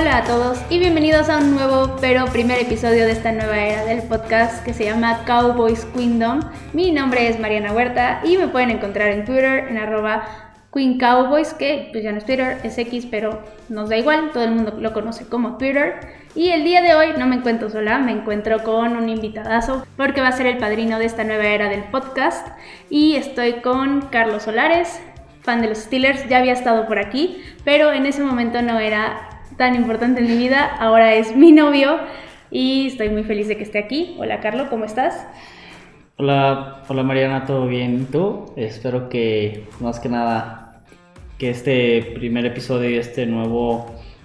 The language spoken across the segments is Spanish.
Hola a todos y bienvenidos a un nuevo pero primer episodio de esta nueva era del podcast que se llama Cowboys Kingdom. Mi nombre es Mariana Huerta y me pueden encontrar en Twitter en arroba Queen Cowboys, que pues ya no es Twitter, es X, pero nos da igual, todo el mundo lo conoce como Twitter. Y el día de hoy no me encuentro sola, me encuentro con un invitadazo porque va a ser el padrino de esta nueva era del podcast. Y estoy con Carlos Solares, fan de los Steelers, ya había estado por aquí, pero en ese momento no era tan importante en mi vida, ahora es mi novio y estoy muy feliz de que esté aquí. Hola Carlos, ¿cómo estás? Hola, hola Mariana, ¿todo bien? ¿Y tú? Espero que más que nada que este primer episodio este nuevo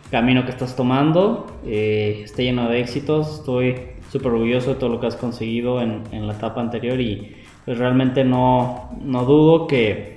camino que estás tomando eh, esté lleno de éxitos. Estoy súper orgulloso de todo lo que has conseguido en, en la etapa anterior y pues realmente no, no dudo que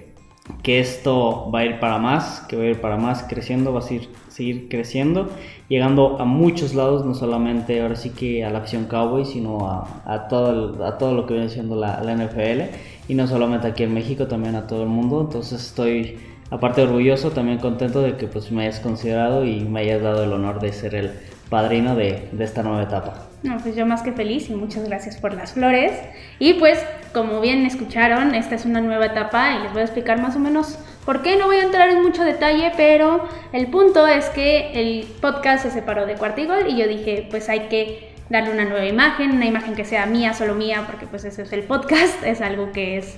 que esto va a ir para más, que va a ir para más creciendo, va a seguir, seguir creciendo, llegando a muchos lados, no solamente ahora sí que a la afición cowboy, sino a, a, todo, a todo lo que viene siendo la, la, NFL, y no solamente aquí en México, también a todo el mundo. Entonces estoy, aparte orgulloso, también contento de que pues me hayas considerado y me hayas dado el honor de ser el padrino de, de esta nueva etapa. No, pues yo más que feliz y muchas gracias por las flores. Y pues, como bien escucharon, esta es una nueva etapa y les voy a explicar más o menos por qué. No voy a entrar en mucho detalle, pero el punto es que el podcast se separó de Cuartigol y yo dije, pues hay que darle una nueva imagen, una imagen que sea mía, solo mía, porque pues ese es el podcast, es algo que es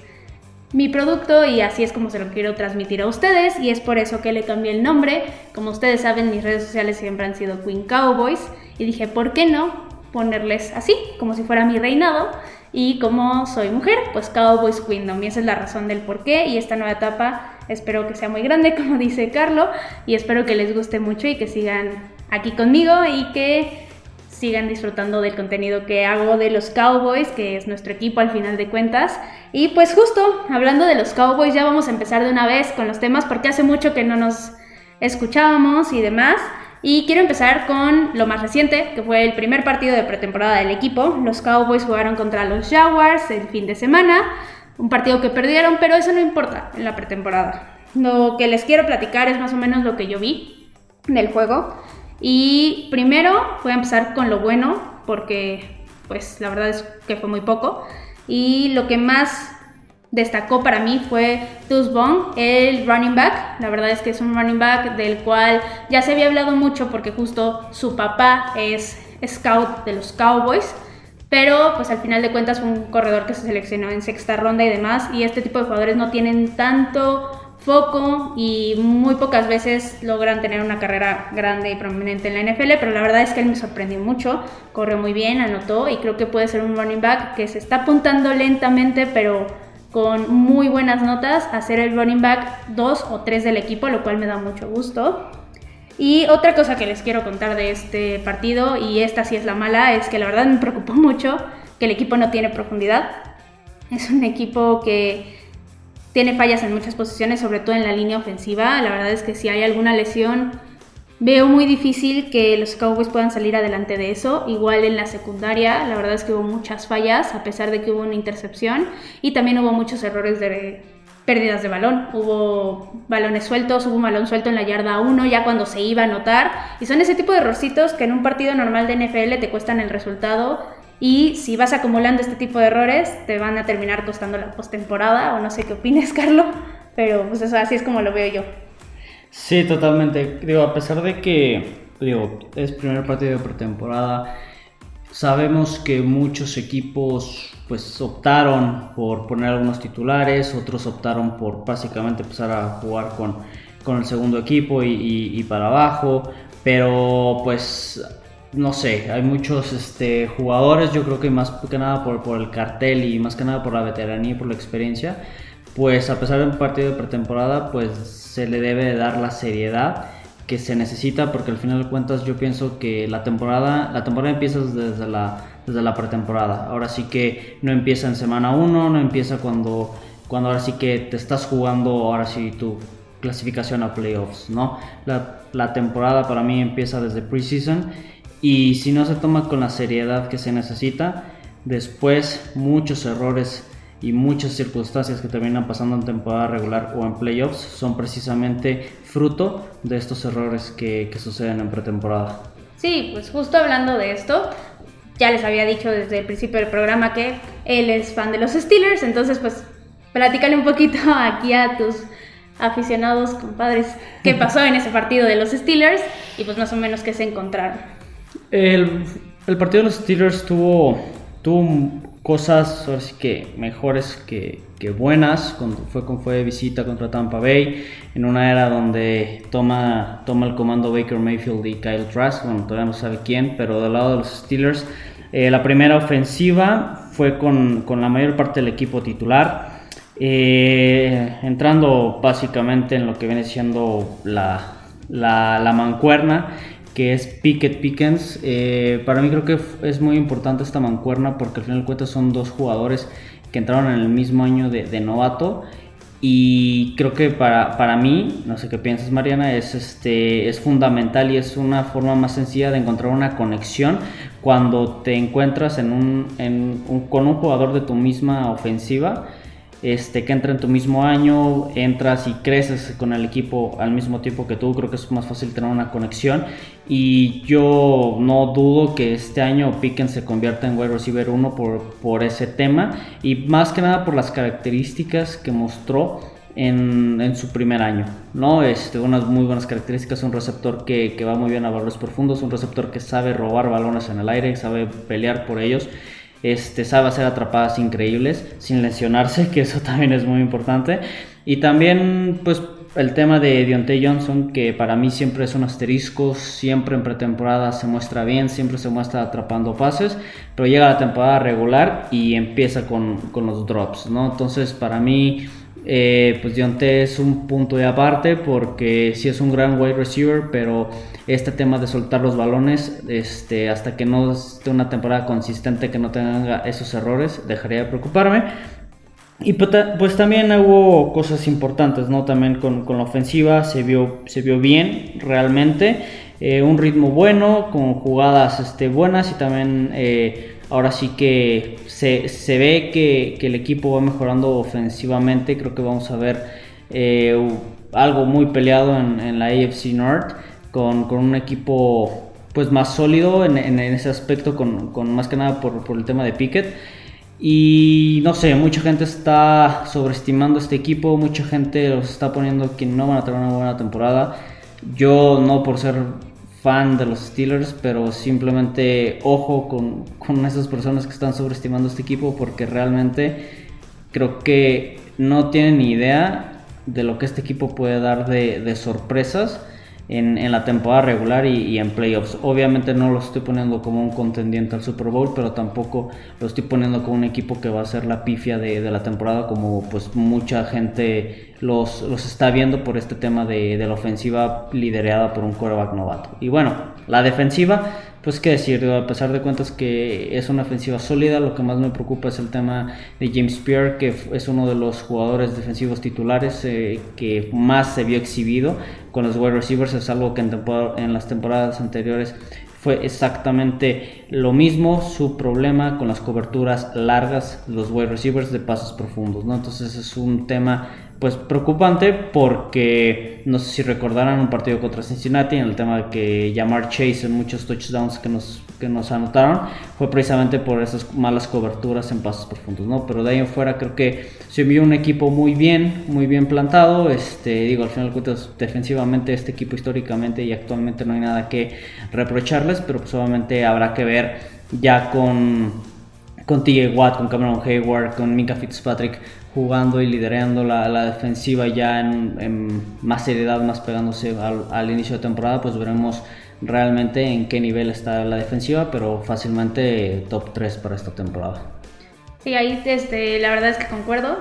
mi producto y así es como se lo quiero transmitir a ustedes y es por eso que le cambié el nombre. Como ustedes saben, mis redes sociales siempre han sido Queen Cowboys y dije, ¿por qué no ponerles así, como si fuera mi reinado? Y como soy mujer, pues Cowboys Kingdom y esa es la razón del por qué y esta nueva etapa espero que sea muy grande, como dice Carlo, y espero que les guste mucho y que sigan aquí conmigo y que sigan disfrutando del contenido que hago de los Cowboys, que es nuestro equipo al final de cuentas. Y pues justo hablando de los Cowboys, ya vamos a empezar de una vez con los temas porque hace mucho que no nos escuchábamos y demás. Y quiero empezar con lo más reciente, que fue el primer partido de pretemporada del equipo. Los Cowboys jugaron contra los Jaguars el fin de semana, un partido que perdieron, pero eso no importa en la pretemporada. Lo que les quiero platicar es más o menos lo que yo vi del juego. Y primero voy a empezar con lo bueno, porque pues la verdad es que fue muy poco. Y lo que más destacó para mí fue Tuz Bong, el running back. La verdad es que es un running back del cual ya se había hablado mucho porque justo su papá es scout de los Cowboys. Pero pues al final de cuentas fue un corredor que se seleccionó en sexta ronda y demás. Y este tipo de jugadores no tienen tanto foco y muy pocas veces logran tener una carrera grande y prominente en la NFL, pero la verdad es que él me sorprendió mucho, corrió muy bien, anotó y creo que puede ser un running back que se está apuntando lentamente, pero con muy buenas notas a ser el running back 2 o 3 del equipo, lo cual me da mucho gusto. Y otra cosa que les quiero contar de este partido, y esta sí es la mala, es que la verdad me preocupó mucho que el equipo no tiene profundidad. Es un equipo que tiene fallas en muchas posiciones, sobre todo en la línea ofensiva. La verdad es que si hay alguna lesión, veo muy difícil que los Cowboys puedan salir adelante de eso. Igual en la secundaria, la verdad es que hubo muchas fallas, a pesar de que hubo una intercepción. Y también hubo muchos errores de pérdidas de balón. Hubo balones sueltos, hubo un balón suelto en la yarda 1 ya cuando se iba a anotar. Y son ese tipo de errorcitos que en un partido normal de NFL te cuestan el resultado y si vas acumulando este tipo de errores, te van a terminar costando la postemporada, o no sé qué opines, Carlos, pero pues eso así es como lo veo yo. Sí, totalmente. Digo, a pesar de que, digo, es primer partido de pretemporada, sabemos que muchos equipos pues optaron por poner algunos titulares, otros optaron por básicamente empezar a jugar con, con el segundo equipo y, para abajo, pero pues no sé, hay muchos este, jugadores, yo creo que más que nada por, por, el cartel y más que nada por la veteranía y por la experiencia, pues a pesar de un partido de pretemporada, pues se le debe dar la seriedad que se necesita porque al final de cuentas yo pienso que la temporada, la temporada empieza desde la, desde la pretemporada, ahora sí que no empieza en semana 1, no empieza cuando, cuando ahora sí que te estás jugando, ahora sí tu clasificación a playoffs, ¿no? La, la temporada para mí empieza desde preseason y si no se toma con la seriedad que se necesita, después muchos errores y muchas circunstancias que terminan pasando en temporada regular o en playoffs son precisamente fruto de estos errores que, que suceden en pretemporada. Sí, pues justo hablando de esto, ya les había dicho desde el principio del programa que él es fan de los Steelers, entonces pues platícale un poquito aquí a tus aficionados, compadres, qué pasó en ese partido de los Steelers y pues más o menos qué se encontraron. El, el partido de los Steelers tuvo, tuvo cosas ahora sí que mejores que, buenas, cuando fue, fue de visita contra Tampa Bay, en una era donde toma, toma el comando Baker Mayfield y Kyle Trask, bueno, todavía no sabe quién, pero del lado de los Steelers, eh, la primera ofensiva fue con, con la mayor parte del equipo titular. Eh, entrando básicamente en lo que viene siendo la, la, mancuerna, que es Pickett Pickens. Eh, para mí creo que es muy importante esta mancuerna porque al final de cuentas son dos jugadores que entraron en el mismo año de, novato. Y creo que para, para, mí, no sé qué piensas Mariana, es, este, es fundamental y es una forma más sencilla de encontrar una conexión cuando te encuentras en un, en con un jugador de tu misma ofensiva este, que entra en tu mismo año, entras y creces con el equipo al mismo tiempo que tú, creo que es más fácil tener una conexión. Y yo no dudo que este año Pickens se convierta en wide receiver 1 por, por ese tema y más que nada por las características que mostró en, en, su primer año, ¿no? Este, unas muy buenas características, un receptor que, que va muy bien a valores profundos, un receptor que sabe robar balones en el aire, sabe pelear por ellos este, sabe hacer atrapadas increíbles sin lesionarse, que eso también es muy importante. Y también, pues, el tema de Deontay Johnson, que para mí siempre es un asterisco, siempre en pretemporada se muestra bien, siempre se muestra atrapando pases, pero llega la temporada regular y empieza con, con los drops, ¿no? Entonces, para mí eh, pues Dionte es un punto de aparte porque sí es un gran wide receiver, pero este tema de soltar los balones, este, hasta que no esté una temporada consistente que no tenga esos errores, dejaría de preocuparme. Y pues, pues también hubo cosas importantes, ¿no? También con, la ofensiva se vio, se vio bien realmente. Eh, un ritmo bueno, con jugadas este, buenas y también eh, ahora sí que se, se ve que, que, el equipo va mejorando ofensivamente. Creo que vamos a ver eh, algo muy peleado en, en, la AFC North con, con, un equipo pues más sólido en, en ese aspecto, con, con, más que nada por, por el tema de Pickett. Y no sé, mucha gente está sobreestimando este equipo, mucha gente los está poniendo que no van a tener una buena temporada. Yo no por ser fan de los Steelers, pero simplemente ojo con, con esas personas que están sobreestimando este equipo porque realmente creo que no tienen ni idea de lo que este equipo puede dar de, de sorpresas en, en, la temporada regular y, en playoffs. Obviamente no lo estoy poniendo como un contendiente al Super Bowl, pero tampoco lo estoy poniendo como un equipo que va a ser la pifia de, de la temporada, como pues mucha gente los, los está viendo por este tema de, de la ofensiva liderada por un quarterback novato. Y bueno, la defensiva pues qué decir, a pesar de cuentas que es una ofensiva sólida, lo que más me preocupa es el tema de James Pierre, que es uno de los jugadores defensivos titulares eh, que más se vio exhibido con los wide receivers, es algo que en, en las temporadas anteriores fue exactamente lo mismo, su problema con las coberturas largas, los wide receivers de pasos profundos, ¿no? Entonces es un tema pues preocupante porque no sé si recordarán un partido contra Cincinnati en el tema de que llamar Chase en muchos touchdowns que nos, que nos anotaron fue precisamente por esas malas coberturas en pasos profundos, ¿no? Pero de ahí en fuera creo que se envió un equipo muy bien, muy bien plantado, este, digo, al final de cuentas defensivamente este equipo históricamente y actualmente no hay nada que reprocharles, pero pues obviamente habrá que ver ya con con TJ Watt, con Cameron Hayward, con Mika Fitzpatrick jugando y liderando la, defensiva ya en, más seriedad, más pegándose al, inicio de temporada, pues veremos realmente en qué nivel está la defensiva, pero fácilmente top 3 para esta temporada. Sí, ahí este, la verdad es que concuerdo.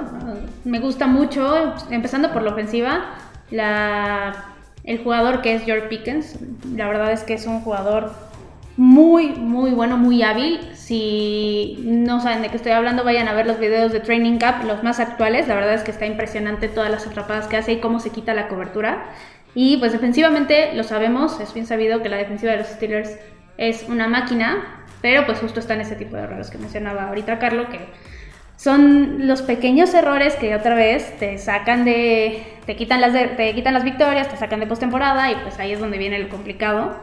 Me gusta mucho, empezando por la ofensiva, la, el jugador que es George Pickens. La verdad es que es un jugador muy, muy bueno, muy hábil. Si no saben de qué estoy hablando, vayan a ver los videos de Training Cup, los más actuales. La verdad es que está impresionante todas las atrapadas que hace y cómo se quita la cobertura. Y pues defensivamente lo sabemos, es bien sabido que la defensiva de los Steelers es una máquina, pero pues justo están ese tipo de errores que mencionaba ahorita Carlos, que son los pequeños errores que otra vez te sacan de, te quitan las, te quitan las victorias, te sacan de postemporada y pues ahí es donde viene lo complicado.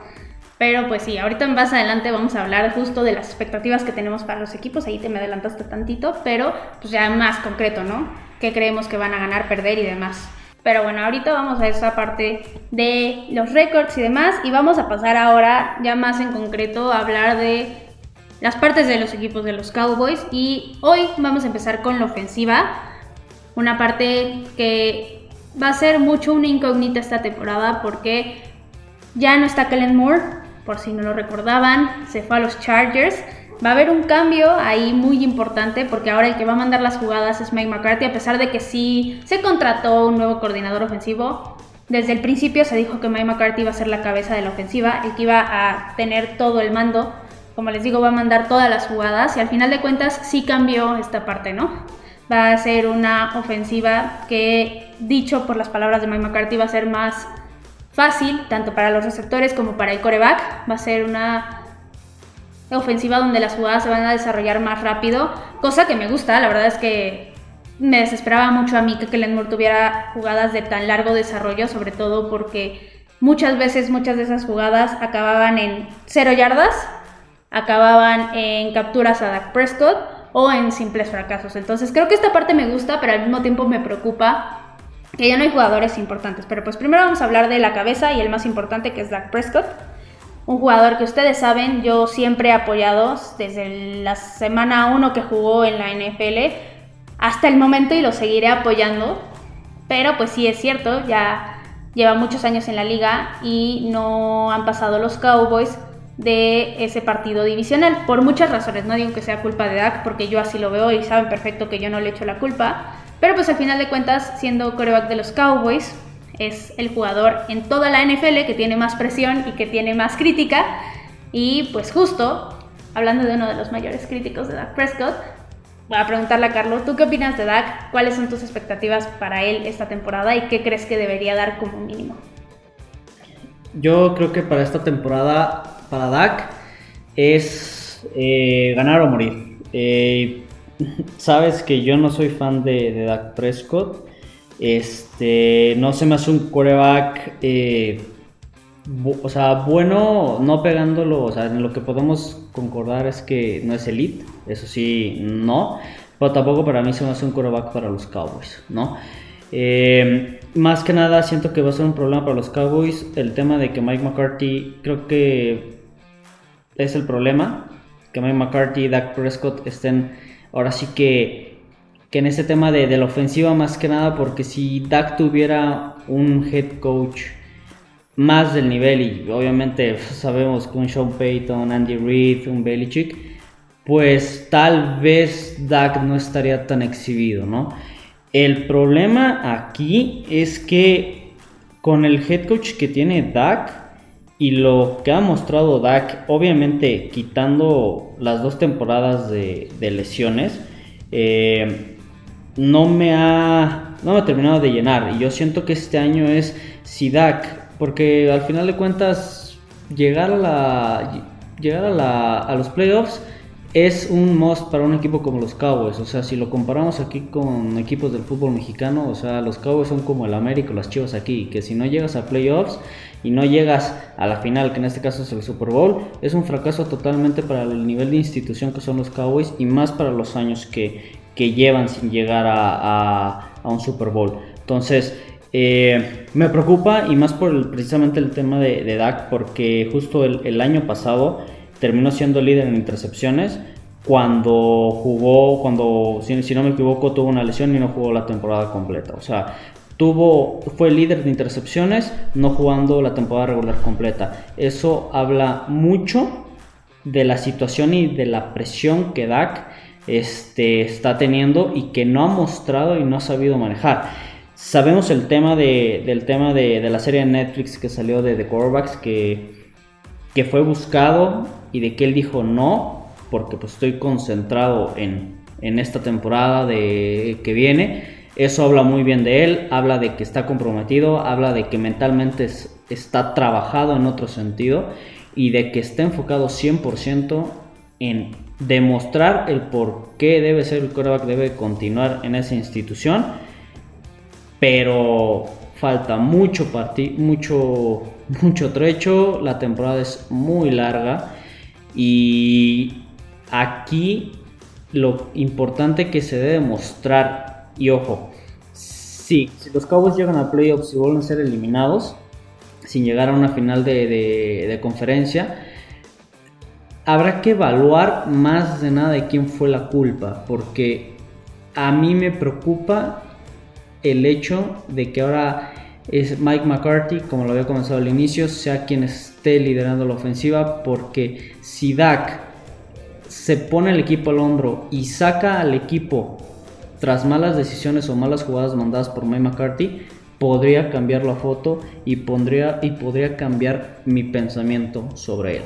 Pero pues sí, ahorita más adelante vamos a hablar justo de las expectativas que tenemos para los equipos, ahí te me adelantaste tantito, pero pues ya más concreto, ¿no? ¿Qué creemos que van a ganar, perder y demás? Pero bueno, ahorita vamos a esa parte de los récords y demás y vamos a pasar ahora ya más en concreto a hablar de las partes de los equipos de los Cowboys y hoy vamos a empezar con la ofensiva, una parte que va a ser mucho una incógnita esta temporada porque ya no está Kellen Moore, por si no lo recordaban, se fue a los Chargers. Va a haber un cambio ahí muy importante porque ahora el que va a mandar las jugadas es Mike McCarthy, a pesar de que sí se contrató un nuevo coordinador ofensivo. Desde el principio se dijo que Mike McCarthy iba a ser la cabeza de la ofensiva, el que iba a tener todo el mando como les digo, va a mandar todas las jugadas y al final de cuentas sí cambió esta parte, ¿no? Va a ser una ofensiva que, dicho por las palabras de Mike McCarthy, va a ser más fácil, tanto para los receptores como para el coreback. Va a ser una ofensiva donde las jugadas se van a desarrollar más rápido, cosa que me gusta, la verdad es que me desesperaba mucho a mí que Kellen Moore tuviera jugadas de tan largo desarrollo, sobre todo porque muchas veces muchas de esas jugadas acababan en cero yardas acababan en capturas a Dak Prescott o en simples fracasos. Entonces creo que esta parte me gusta, pero al mismo tiempo me preocupa que ya no hay jugadores importantes. Pero pues primero vamos a hablar de la cabeza y el más importante que es Dak Prescott. Un jugador que ustedes saben, yo siempre he apoyado desde la semana 1 que jugó en la NFL hasta el momento y lo seguiré apoyando. Pero pues sí es cierto, ya lleva muchos años en la liga y no han pasado los Cowboys de ese partido divisional, por muchas razones, no digo que sea culpa de Dak, porque yo así lo veo y saben perfecto que yo no le echo la culpa, pero pues al final de cuentas, siendo coreback de los Cowboys, es el jugador en toda la NFL que tiene más presión y que tiene más crítica, y pues justo, hablando de uno de los mayores críticos de Dak Prescott, voy a preguntarle a Carlos, ¿tú qué opinas de Dak? ¿Cuáles son tus expectativas para él esta temporada y qué crees que debería dar como mínimo? Yo creo que para esta temporada para Dak es eh, ganar o morir. Eh, sabes que yo no soy fan de, de, Dak Prescott. Este, no se me hace un coreback, eh, o sea, bueno, no pegándolo, o sea, en lo que podemos concordar es que no es elite, eso sí, no, pero tampoco para mí se me hace un coreback para los Cowboys, ¿no? más que nada siento que va a ser un problema para los Cowboys el tema de que Mike McCarthy creo que es el problema. Que Mike McCarthy y Dak Prescott estén ahora sí que, que en ese tema de, la ofensiva más que nada, porque si Dak tuviera un head coach más del nivel, y obviamente sabemos que un Sean Payton, Andy Reid, un Belichick, pues tal vez Dak no estaría tan exhibido, ¿no? El problema aquí es que con el head coach que tiene Dak, y lo que ha mostrado Dak, obviamente quitando las dos temporadas de, lesiones, eh, no, me ha, no me ha terminado de llenar. Y yo siento que este año es si Dak, porque al final de cuentas llegar a, la, llegar a, la, a los playoffs es un must para un equipo como los Cowboys. O sea, si lo comparamos aquí con equipos del fútbol mexicano, o sea, los Cowboys son como el América las Chivas aquí, que si no llegas a playoffs y no llegas a la final, que en este caso es el Super Bowl, es un fracaso totalmente para el nivel de institución que son los Cowboys y más para los años que, que llevan sin llegar a, a, un Super Bowl. Entonces, eh, me preocupa y más por precisamente el tema de, de porque justo el, el, año pasado terminó siendo líder en intercepciones. Cuando jugó, cuando si, si no me equivoco, tuvo una lesión y no jugó la temporada completa. O sea, Tuvo, fue líder de intercepciones, no jugando la temporada regular completa. Eso habla mucho de la situación y de la presión que Dak este, está teniendo y que no ha mostrado y no ha sabido manejar. Sabemos el tema de, del tema de, la serie de Netflix que salió de The Quarterbacks que, que fue buscado y de que él dijo no, porque pues estoy concentrado en, en esta temporada de, que viene eso habla muy bien de él, habla de que está comprometido, habla de que mentalmente está trabajado en otro sentido y de que está enfocado 100% en demostrar el por qué debe ser el quarterback, debe continuar en esa institución, pero falta mucho mucho, mucho trecho, la temporada es muy larga y aquí lo importante que se debe mostrar, y ojo, sí, si los Cowboys llegan a playoffs y vuelven a ser eliminados, sin llegar a una final de, de conferencia, habrá que evaluar más de nada de quién fue la culpa, porque a mí me preocupa el hecho de que ahora es Mike McCarthy, como lo había comenzado al inicio, sea quien esté liderando la ofensiva, porque si Dak se pone el equipo al hombro y saca al equipo tras malas decisiones o malas jugadas mandadas por Mike McCarthy, podría cambiar la foto y, pondría, y podría cambiar mi pensamiento sobre él.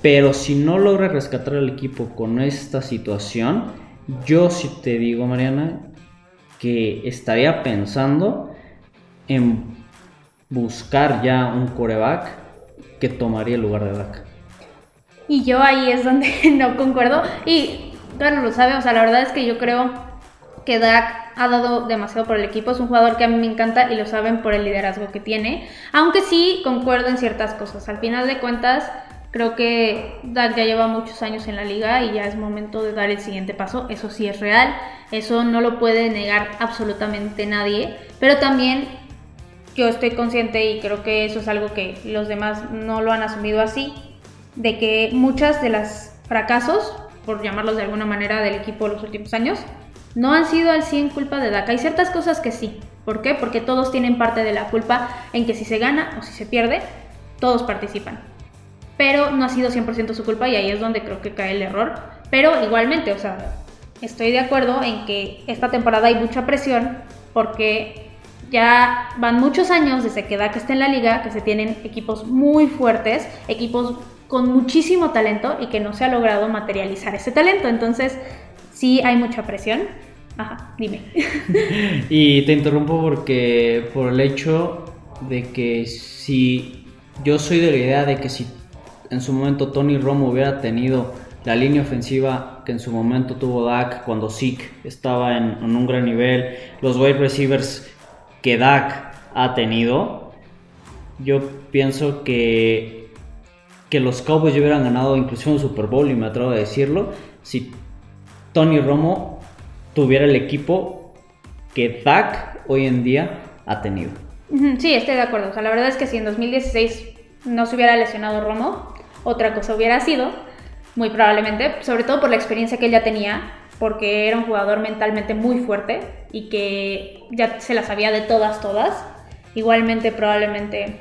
Pero si no logra rescatar al equipo con esta situación, yo sí te digo, Mariana, que estaría pensando en buscar ya un coreback que tomaría el lugar de Dak. Y yo ahí es donde no concuerdo. Y claro, lo sabe, o sea, la verdad es que yo creo que Dak ha dado demasiado por el equipo. Es un jugador que a mí me encanta y lo saben por el liderazgo que tiene. Aunque sí concuerdo en ciertas cosas. Al final de cuentas, Creo que Dak ya lleva muchos años en la liga y ya es momento de dar el siguiente paso. Eso sí es real, eso no lo puede negar absolutamente nadie. Pero también yo estoy consciente y creo que eso es algo que los demás no lo han asumido así, de que muchas de las fracasos, por llamarlos de alguna manera, del equipo los últimos años, no han sido al 100 culpa de Dak. Hay ciertas cosas que sí. ¿Por qué? Porque todos tienen parte de la culpa en que si se gana o si se pierde, todos participan pero no ha sido 100% su culpa y ahí es donde creo que cae el error. Pero igualmente, o sea, estoy de acuerdo en que esta temporada hay mucha presión porque ya van muchos años desde que Dak está en la liga, que se tienen equipos muy fuertes, equipos con muchísimo talento y que no se ha logrado materializar ese talento. Entonces, sí hay mucha presión. Ajá, dime. y te interrumpo porque por el hecho de que si yo soy de la idea de que si en su momento Tony Romo hubiera tenido la línea ofensiva que en su momento tuvo Dak cuando Zeke estaba en, un gran nivel, los wide receivers que Dak ha tenido, yo pienso que, que los Cowboys hubieran ganado incluso un Super Bowl, y me atrevo a decirlo, si Tony Romo tuviera el equipo que Dak hoy en día ha tenido. Sí, estoy de acuerdo. O sea, la verdad es que si en 2016 no se hubiera lesionado Romo, otra cosa hubiera sido, muy probablemente, sobre todo por la experiencia que él ya tenía, porque era un jugador mentalmente muy fuerte y que ya se la sabía de todas, todas. Igualmente probablemente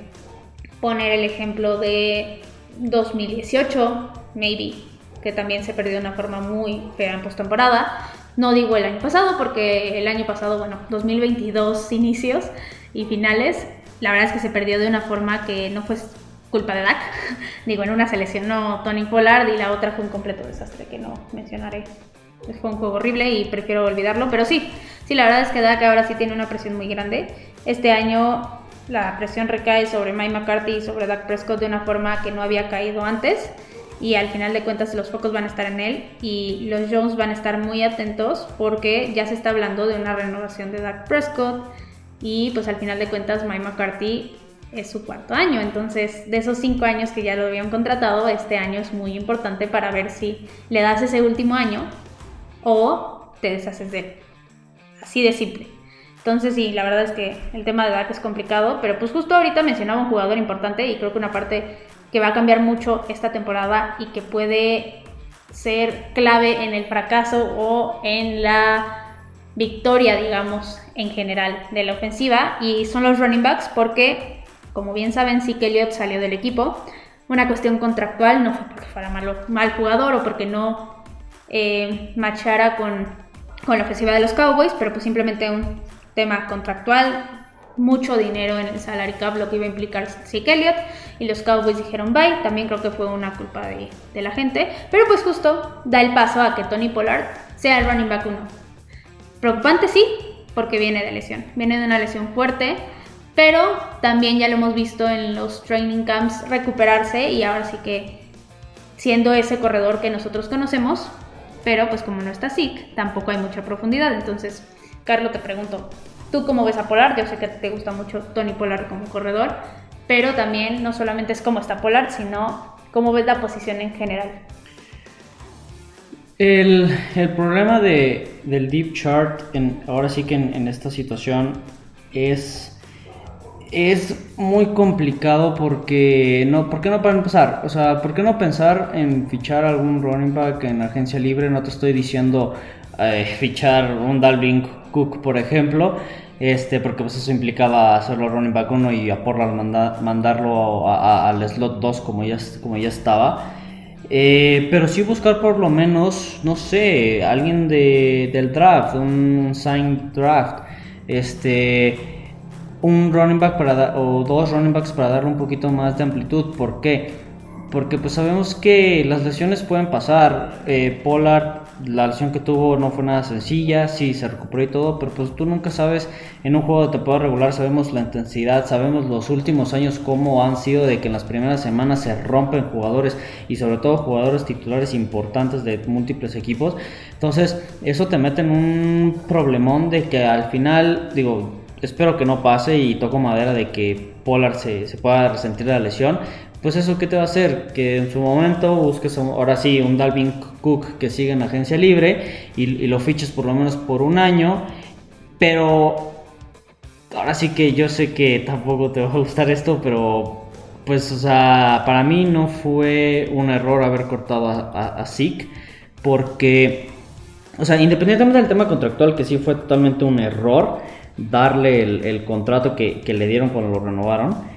poner el ejemplo de 2018, maybe, que también se perdió de una forma muy fea en postemporada. No digo el año pasado, porque el año pasado, bueno, 2022 inicios y finales, la verdad es que se perdió de una forma que no fue culpa de Dak. Digo, en una se lesionó Tony Pollard y la otra fue un completo desastre que no mencionaré. Fue un juego horrible y prefiero olvidarlo, pero sí, sí, la verdad es que Dak ahora sí tiene una presión muy grande. Este año la presión recae sobre Mike McCarthy y sobre Dak Prescott de una forma que no había caído antes y al final de cuentas los focos van a estar en él y los Jones van a estar muy atentos porque ya se está hablando de una renovación de Dak Prescott y pues al final de cuentas Mike McCarthy es su cuarto año. Entonces, de esos cinco años que ya lo habían contratado, este año es muy importante para ver si le das ese último año o te deshaces de él. Así de simple. Entonces, sí, la verdad es que el tema de edad es complicado, pero pues justo ahorita mencionaba un jugador importante y creo que una parte que va a cambiar mucho esta temporada y que puede ser clave en el fracaso o en la victoria, digamos, en general de la ofensiva y son los running backs porque como bien saben, sí Elliott salió del equipo. Una cuestión contractual, no fue porque fuera malo, mal jugador o porque no eh, machara con, con la ofensiva de los Cowboys, pero pues simplemente un tema contractual, mucho dinero en el salary cap, lo que iba a implicar Zeke Elliott, y los Cowboys dijeron bye, también creo que fue una culpa de, la gente, pero pues justo da el paso a que Tony Pollard sea el running back 1. Preocupante sí, porque viene de lesión, viene de una lesión fuerte, pero también ya lo hemos visto en los training camps recuperarse y ahora sí que siendo ese corredor que nosotros conocemos, pero pues como no está Zeke, tampoco hay mucha profundidad. Entonces, Carlos, te pregunto, ¿tú cómo ves a Polar? Yo sé que te gusta mucho Tony Polar como corredor, pero también no solamente es cómo está Polar, sino cómo ves la posición en general. El, problema de, del deep chart, en, ahora sí que en, esta situación, es, es muy complicado porque no, ¿por qué no para empezar? O sea, ¿por qué no pensar en fichar algún running back en agencia libre? No te estoy diciendo eh, fichar un Dalvin Cook, por ejemplo, este, porque pues eso implicaba hacerlo running back 1 y a Portland mandarlo al slot 2 como ya, como ya estaba. Eh, pero sí buscar por lo menos, no sé, alguien de, del draft, un sign draft, este, un running back para o dos running backs para darle un poquito más de amplitud. ¿Por qué? Porque pues sabemos que las lesiones pueden pasar. Eh, Pollard la lesión que tuvo no fue nada sencilla, sí se recuperó y todo, pero pues tú nunca sabes en un juego de temporada regular, sabemos la intensidad, sabemos los últimos años cómo han sido de que en las primeras semanas se rompen jugadores y sobre todo jugadores titulares importantes de múltiples equipos. Entonces, eso te mete en un problemón de que al final, digo, espero que no pase y toco madera de que Polar se, se pueda resentir la lesión, pues eso qué te va a hacer que en su momento busques ahora sí un Dalvin Cook que siga en agencia libre y, lo fiches por lo menos por un año pero ahora sí que yo sé que tampoco te va a gustar esto pero pues o sea para mí no fue un error haber cortado a, Zeke porque o sea independientemente del tema contractual que sí fue totalmente un error darle el, contrato que le dieron cuando lo renovaron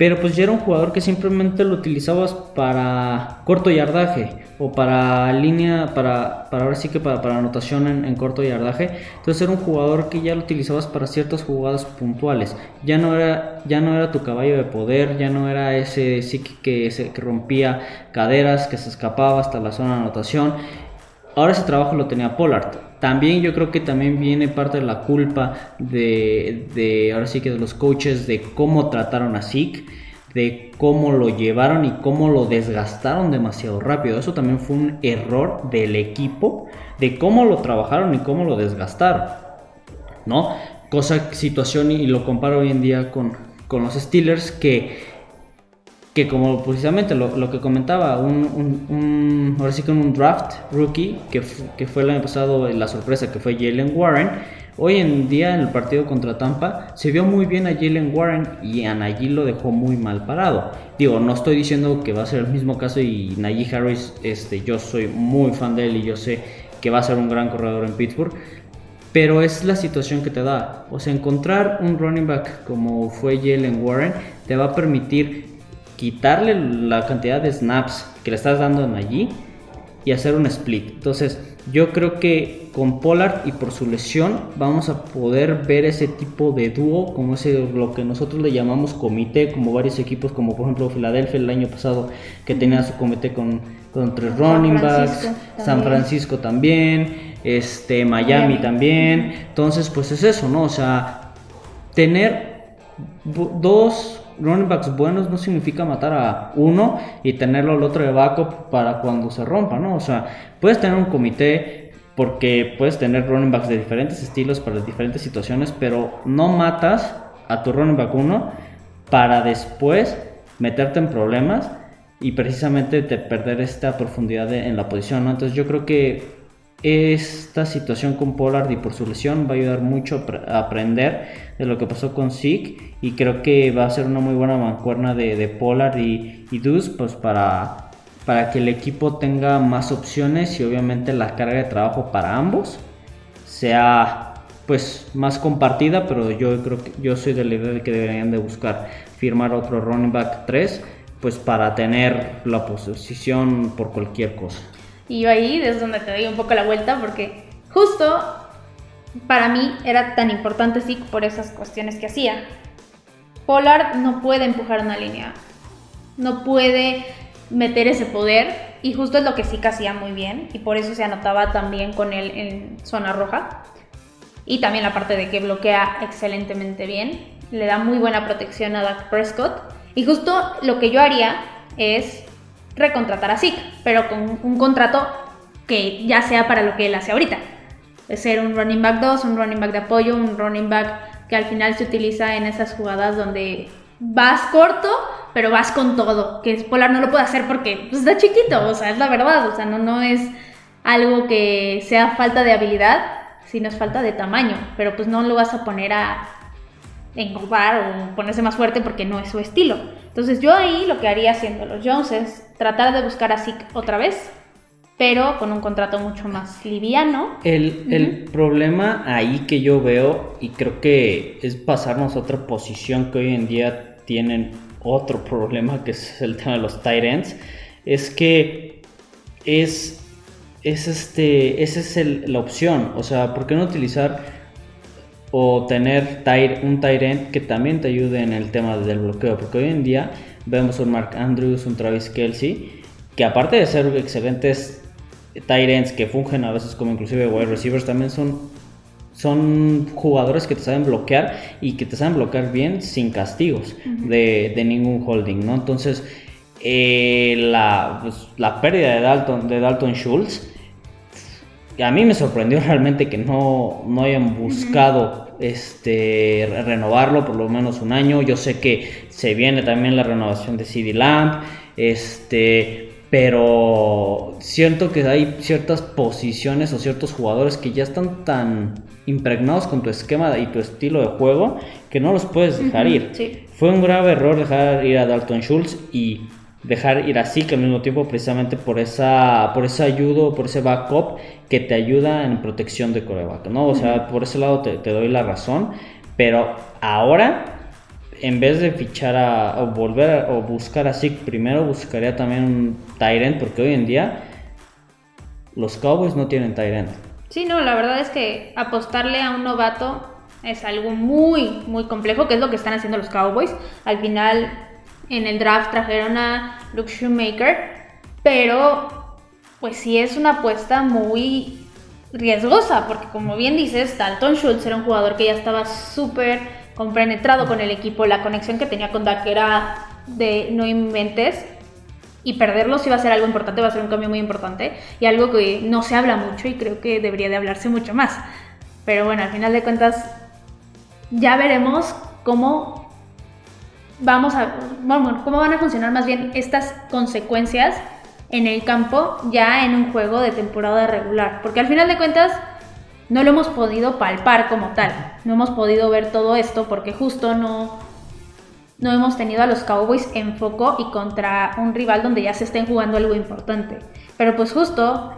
pero pues ya era un jugador que simplemente lo utilizabas para corto yardaje o para línea, para, para ahora sí que para, anotación en, corto yardaje. Entonces era un jugador que ya lo utilizabas para ciertas jugadas puntuales. Ya no era, ya no era tu caballo de poder, ya no era ese sí que, que rompía caderas, que se escapaba hasta la zona de anotación. Ahora ese trabajo lo tenía Pollard. También yo creo que también viene parte de la culpa de, ahora sí que de los coaches de cómo trataron a Zeke, de cómo lo llevaron y cómo lo desgastaron demasiado rápido. Eso también fue un error del equipo, de cómo lo trabajaron y cómo lo desgastaron. ¿No? Cosa, situación, y lo comparo hoy en día con, con los Steelers que que como precisamente lo, que comentaba, un, ahora sí que un draft rookie, que, que, fue el año pasado la sorpresa, que fue Jalen Warren, hoy en día en el partido contra Tampa se vio muy bien a Jalen Warren y a Najee lo dejó muy mal parado. Digo, no estoy diciendo que va a ser el mismo caso y Najee Harris, este, yo soy muy fan de él y yo sé que va a ser un gran corredor en Pittsburgh, pero es la situación que te da. O sea, encontrar un running back como fue Jalen Warren te va a permitir quitarle la cantidad de snaps que le estás dando en allí y hacer un split. Entonces, yo creo que con Pollard y por su lesión vamos a poder ver ese tipo de dúo, como ese lo que nosotros le llamamos comité, como varios equipos, como por ejemplo Filadelfia el año pasado que tenía su comité con, con tres running backs, San Francisco también, este Miami, Miami también. Entonces, pues es eso, ¿no? O sea, tener dos running backs buenos no significa matar a uno y tenerlo al otro de backup para cuando se rompa, ¿no? O sea, puedes tener un comité porque puedes tener running backs de diferentes estilos para diferentes situaciones, pero no matas a tu running back uno para después meterte en problemas y precisamente te perder esta profundidad en la posición, ¿no? Entonces yo creo que esta situación con Pollard y por su lesión va a ayudar mucho a aprender de lo que pasó con Zeke y creo que va a ser una muy buena mancuerna de, Pollard y, y pues para, para que el equipo tenga más opciones y obviamente la carga de trabajo para ambos sea pues más compartida pero yo creo que yo soy de la idea de que deberían de buscar firmar otro running back 3 pues para tener la posición por cualquier cosa. Y yo ahí es donde te doy un poco la vuelta porque justo para mí era tan importante sí por esas cuestiones que hacía. Pollard no puede empujar una línea, no puede meter ese poder. Y justo es lo que sí hacía muy bien. Y por eso se anotaba también con él en zona roja. Y también la parte de que bloquea excelentemente bien, le da muy buena protección a Dak Prescott. Y justo lo que yo haría es recontratar a Zeke, pero con un contrato que ya sea para lo que él hace ahorita. Es ser un running back 2, un running back de apoyo, un running back que al final se utiliza en esas jugadas donde vas corto, pero vas con todo. Que Polar no lo puede hacer porque pues, está chiquito, o sea, es la verdad, o sea, no, no es algo que sea falta de habilidad, sino es falta de tamaño, pero pues no lo vas a poner a engordar o ponerse más fuerte porque no es su estilo. Entonces yo ahí lo que haría haciendo los Jones es tratar de buscar a Zeke otra vez, pero con un contrato mucho más liviano. El, el, problema ahí que yo veo, y creo que es pasarnos a otra posición que hoy en día tienen otro problema, que es el tema de los tight ends, es que es, es este, esa es la opción. O sea, ¿por qué no utilizar o tener un tight end que también te ayude en el tema del bloqueo? Porque hoy en día vemos un Mark Andrews, un Travis Kelsey, que aparte de ser excelentes tight que fungen a veces como inclusive wide receivers también son son jugadores que te saben bloquear y que te saben bloquear bien sin castigos de, ningún holding, ¿no? Entonces, eh, la, pues, la, pérdida de Dalton, de Dalton Schultz, a mí me sorprendió realmente que no, no hayan buscado este, renovarlo por lo menos un año. Yo sé que se viene también la renovación de CD Lamp, este, pero siento que hay ciertas posiciones o ciertos jugadores que ya están tan impregnados con tu esquema y tu estilo de juego que no los puedes dejar ir. Fue un grave error dejar ir a Dalton Schultz y dejar ir a Zeke al mismo tiempo precisamente por esa por ese ayudo, por ese backup que te ayuda en protección de coreback, ¿no? O sea, por ese lado te, te doy la razón, pero ahora en vez de fichar a, o volver o buscar a Zeke, primero buscaría también un Tyrant, porque hoy en día los Cowboys no tienen Tyrant. Sí, no, la verdad es que apostarle a un novato es algo muy, muy complejo, que es lo que están haciendo los Cowboys. Al final, en el draft trajeron a Luke Shoemaker, pero pues sí es una apuesta muy riesgosa, porque como bien dices, Dalton Schultz era un jugador que ya estaba súper compenetrado con el equipo, la conexión que tenía con Dak era de no inventes. Y perderlos iba a ser algo importante, va a ser un cambio muy importante y algo que no se habla mucho y creo que debería de hablarse mucho más. Pero bueno, al final de cuentas ya veremos cómo vamos a, bueno, cómo van a funcionar más bien estas consecuencias en el campo ya en un juego de temporada regular. Porque al final de cuentas no lo hemos podido palpar como tal. No hemos podido ver todo esto porque justo no, no hemos tenido a los Cowboys en foco y contra un rival donde ya se estén jugando algo importante. Pero pues justo,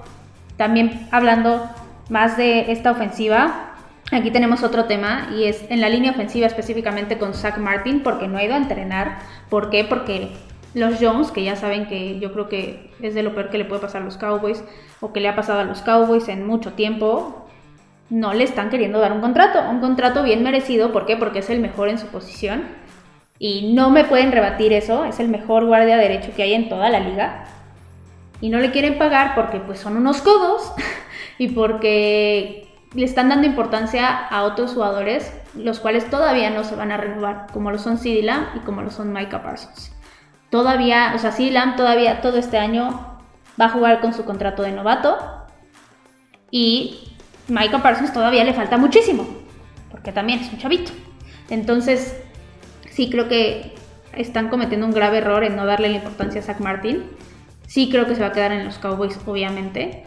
también hablando más de esta ofensiva, aquí tenemos otro tema y es en la línea ofensiva específicamente con Zach Martin porque no ha ido a entrenar. ¿Por qué? Porque los Jones, que ya saben que yo creo que es de lo peor que le puede pasar a los Cowboys o que le ha pasado a los Cowboys en mucho tiempo, no le están queriendo dar un contrato, un contrato bien merecido, ¿por qué? Porque es el mejor en su posición y no me pueden rebatir eso, es el mejor guardia derecho que hay en toda la liga y no le quieren pagar porque pues son unos codos y porque le están dando importancia a otros jugadores, los cuales todavía no se van a renovar, como lo son CD Lamb y como lo son Micah Parsons. Todavía, o sea, CD Lamb todavía todo este año va a jugar con su contrato de novato y Michael Parsons todavía le falta muchísimo, porque también es un chavito. Entonces, sí creo que están cometiendo un grave error en no darle la importancia a Zach Martin. Sí creo que se va a quedar en los Cowboys, obviamente.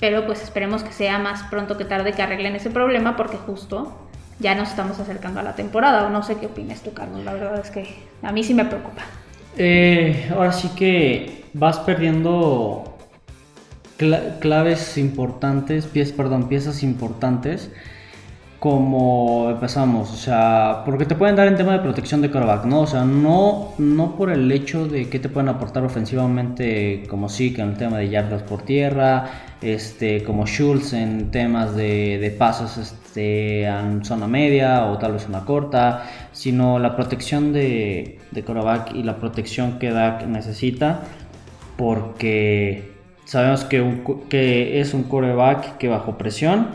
Pero pues esperemos que sea más pronto que tarde que arreglen ese problema, porque justo ya nos estamos acercando a la temporada. O no sé qué opinas tú, Carlos. La verdad es que a mí sí me preocupa. Eh, ahora sí que vas perdiendo claves importantes, piezas, perdón, piezas importantes como empezamos, o sea, porque te pueden dar en tema de protección de coreback, ¿no? O sea, no, no por el hecho de que te pueden aportar ofensivamente, como sí, que en el tema de yardas por tierra, este, como Schultz en temas de, de pasos este, en zona media o tal vez una corta, sino la protección de, de y la protección que Dak necesita, porque Sabemos que, que es un coreback que bajo presión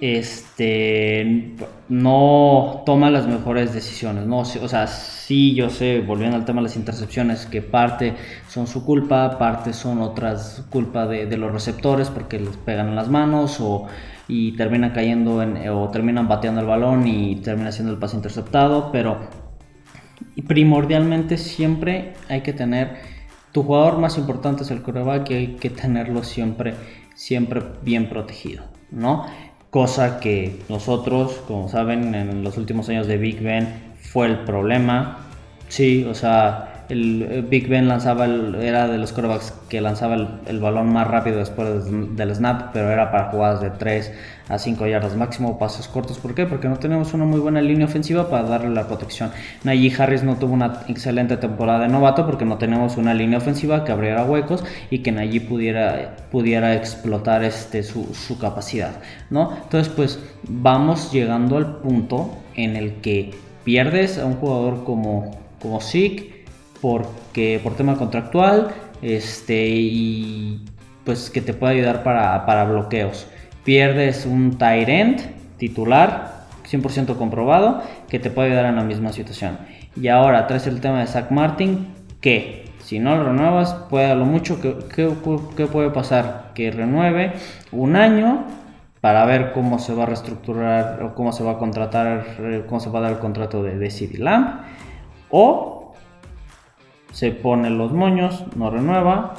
este no toma las mejores decisiones, ¿no? O sea, sí, yo sé, volviendo al tema de las intercepciones, que parte son su culpa, parte son otras culpa de, los receptores porque les pegan en las manos o y terminan cayendo en, o terminan bateando el balón y termina siendo el pase interceptado, pero primordialmente siempre hay que tener tu jugador más importante es el coreback y hay que tenerlo siempre siempre bien protegido, ¿no? Cosa que nosotros, como saben, en los últimos años de Big Ben fue el problema. Sí, o sea, el Big Ben lanzaba era de los quarterbacks que lanzaba el, balón más rápido después del snap, pero era para jugadas de 3 a 5 yardas máximo, pases cortos. ¿Por qué? Porque no tenemos una muy buena línea ofensiva para darle la protección. Najee Harris no tuvo una excelente temporada de novato porque no tenemos una línea ofensiva que abriera huecos y que Najee pudiera, pudiera explotar este, su, su capacidad. ¿no? Entonces, pues vamos llegando al punto en el que pierdes a un jugador como, como Zeke porque por tema contractual este y pues que te puede ayudar para, bloqueos. Pierdes un Tyrant titular 100% comprobado que te puede ayudar en la misma situación. Y ahora traes el tema de Zach Martin que si no lo renuevas puede a lo mucho que, puede pasar que renueve un año para ver cómo se va a reestructurar o cómo se va a contratar, cómo se va a dar el contrato de, de CD Lamb o se pone los moños, no renueva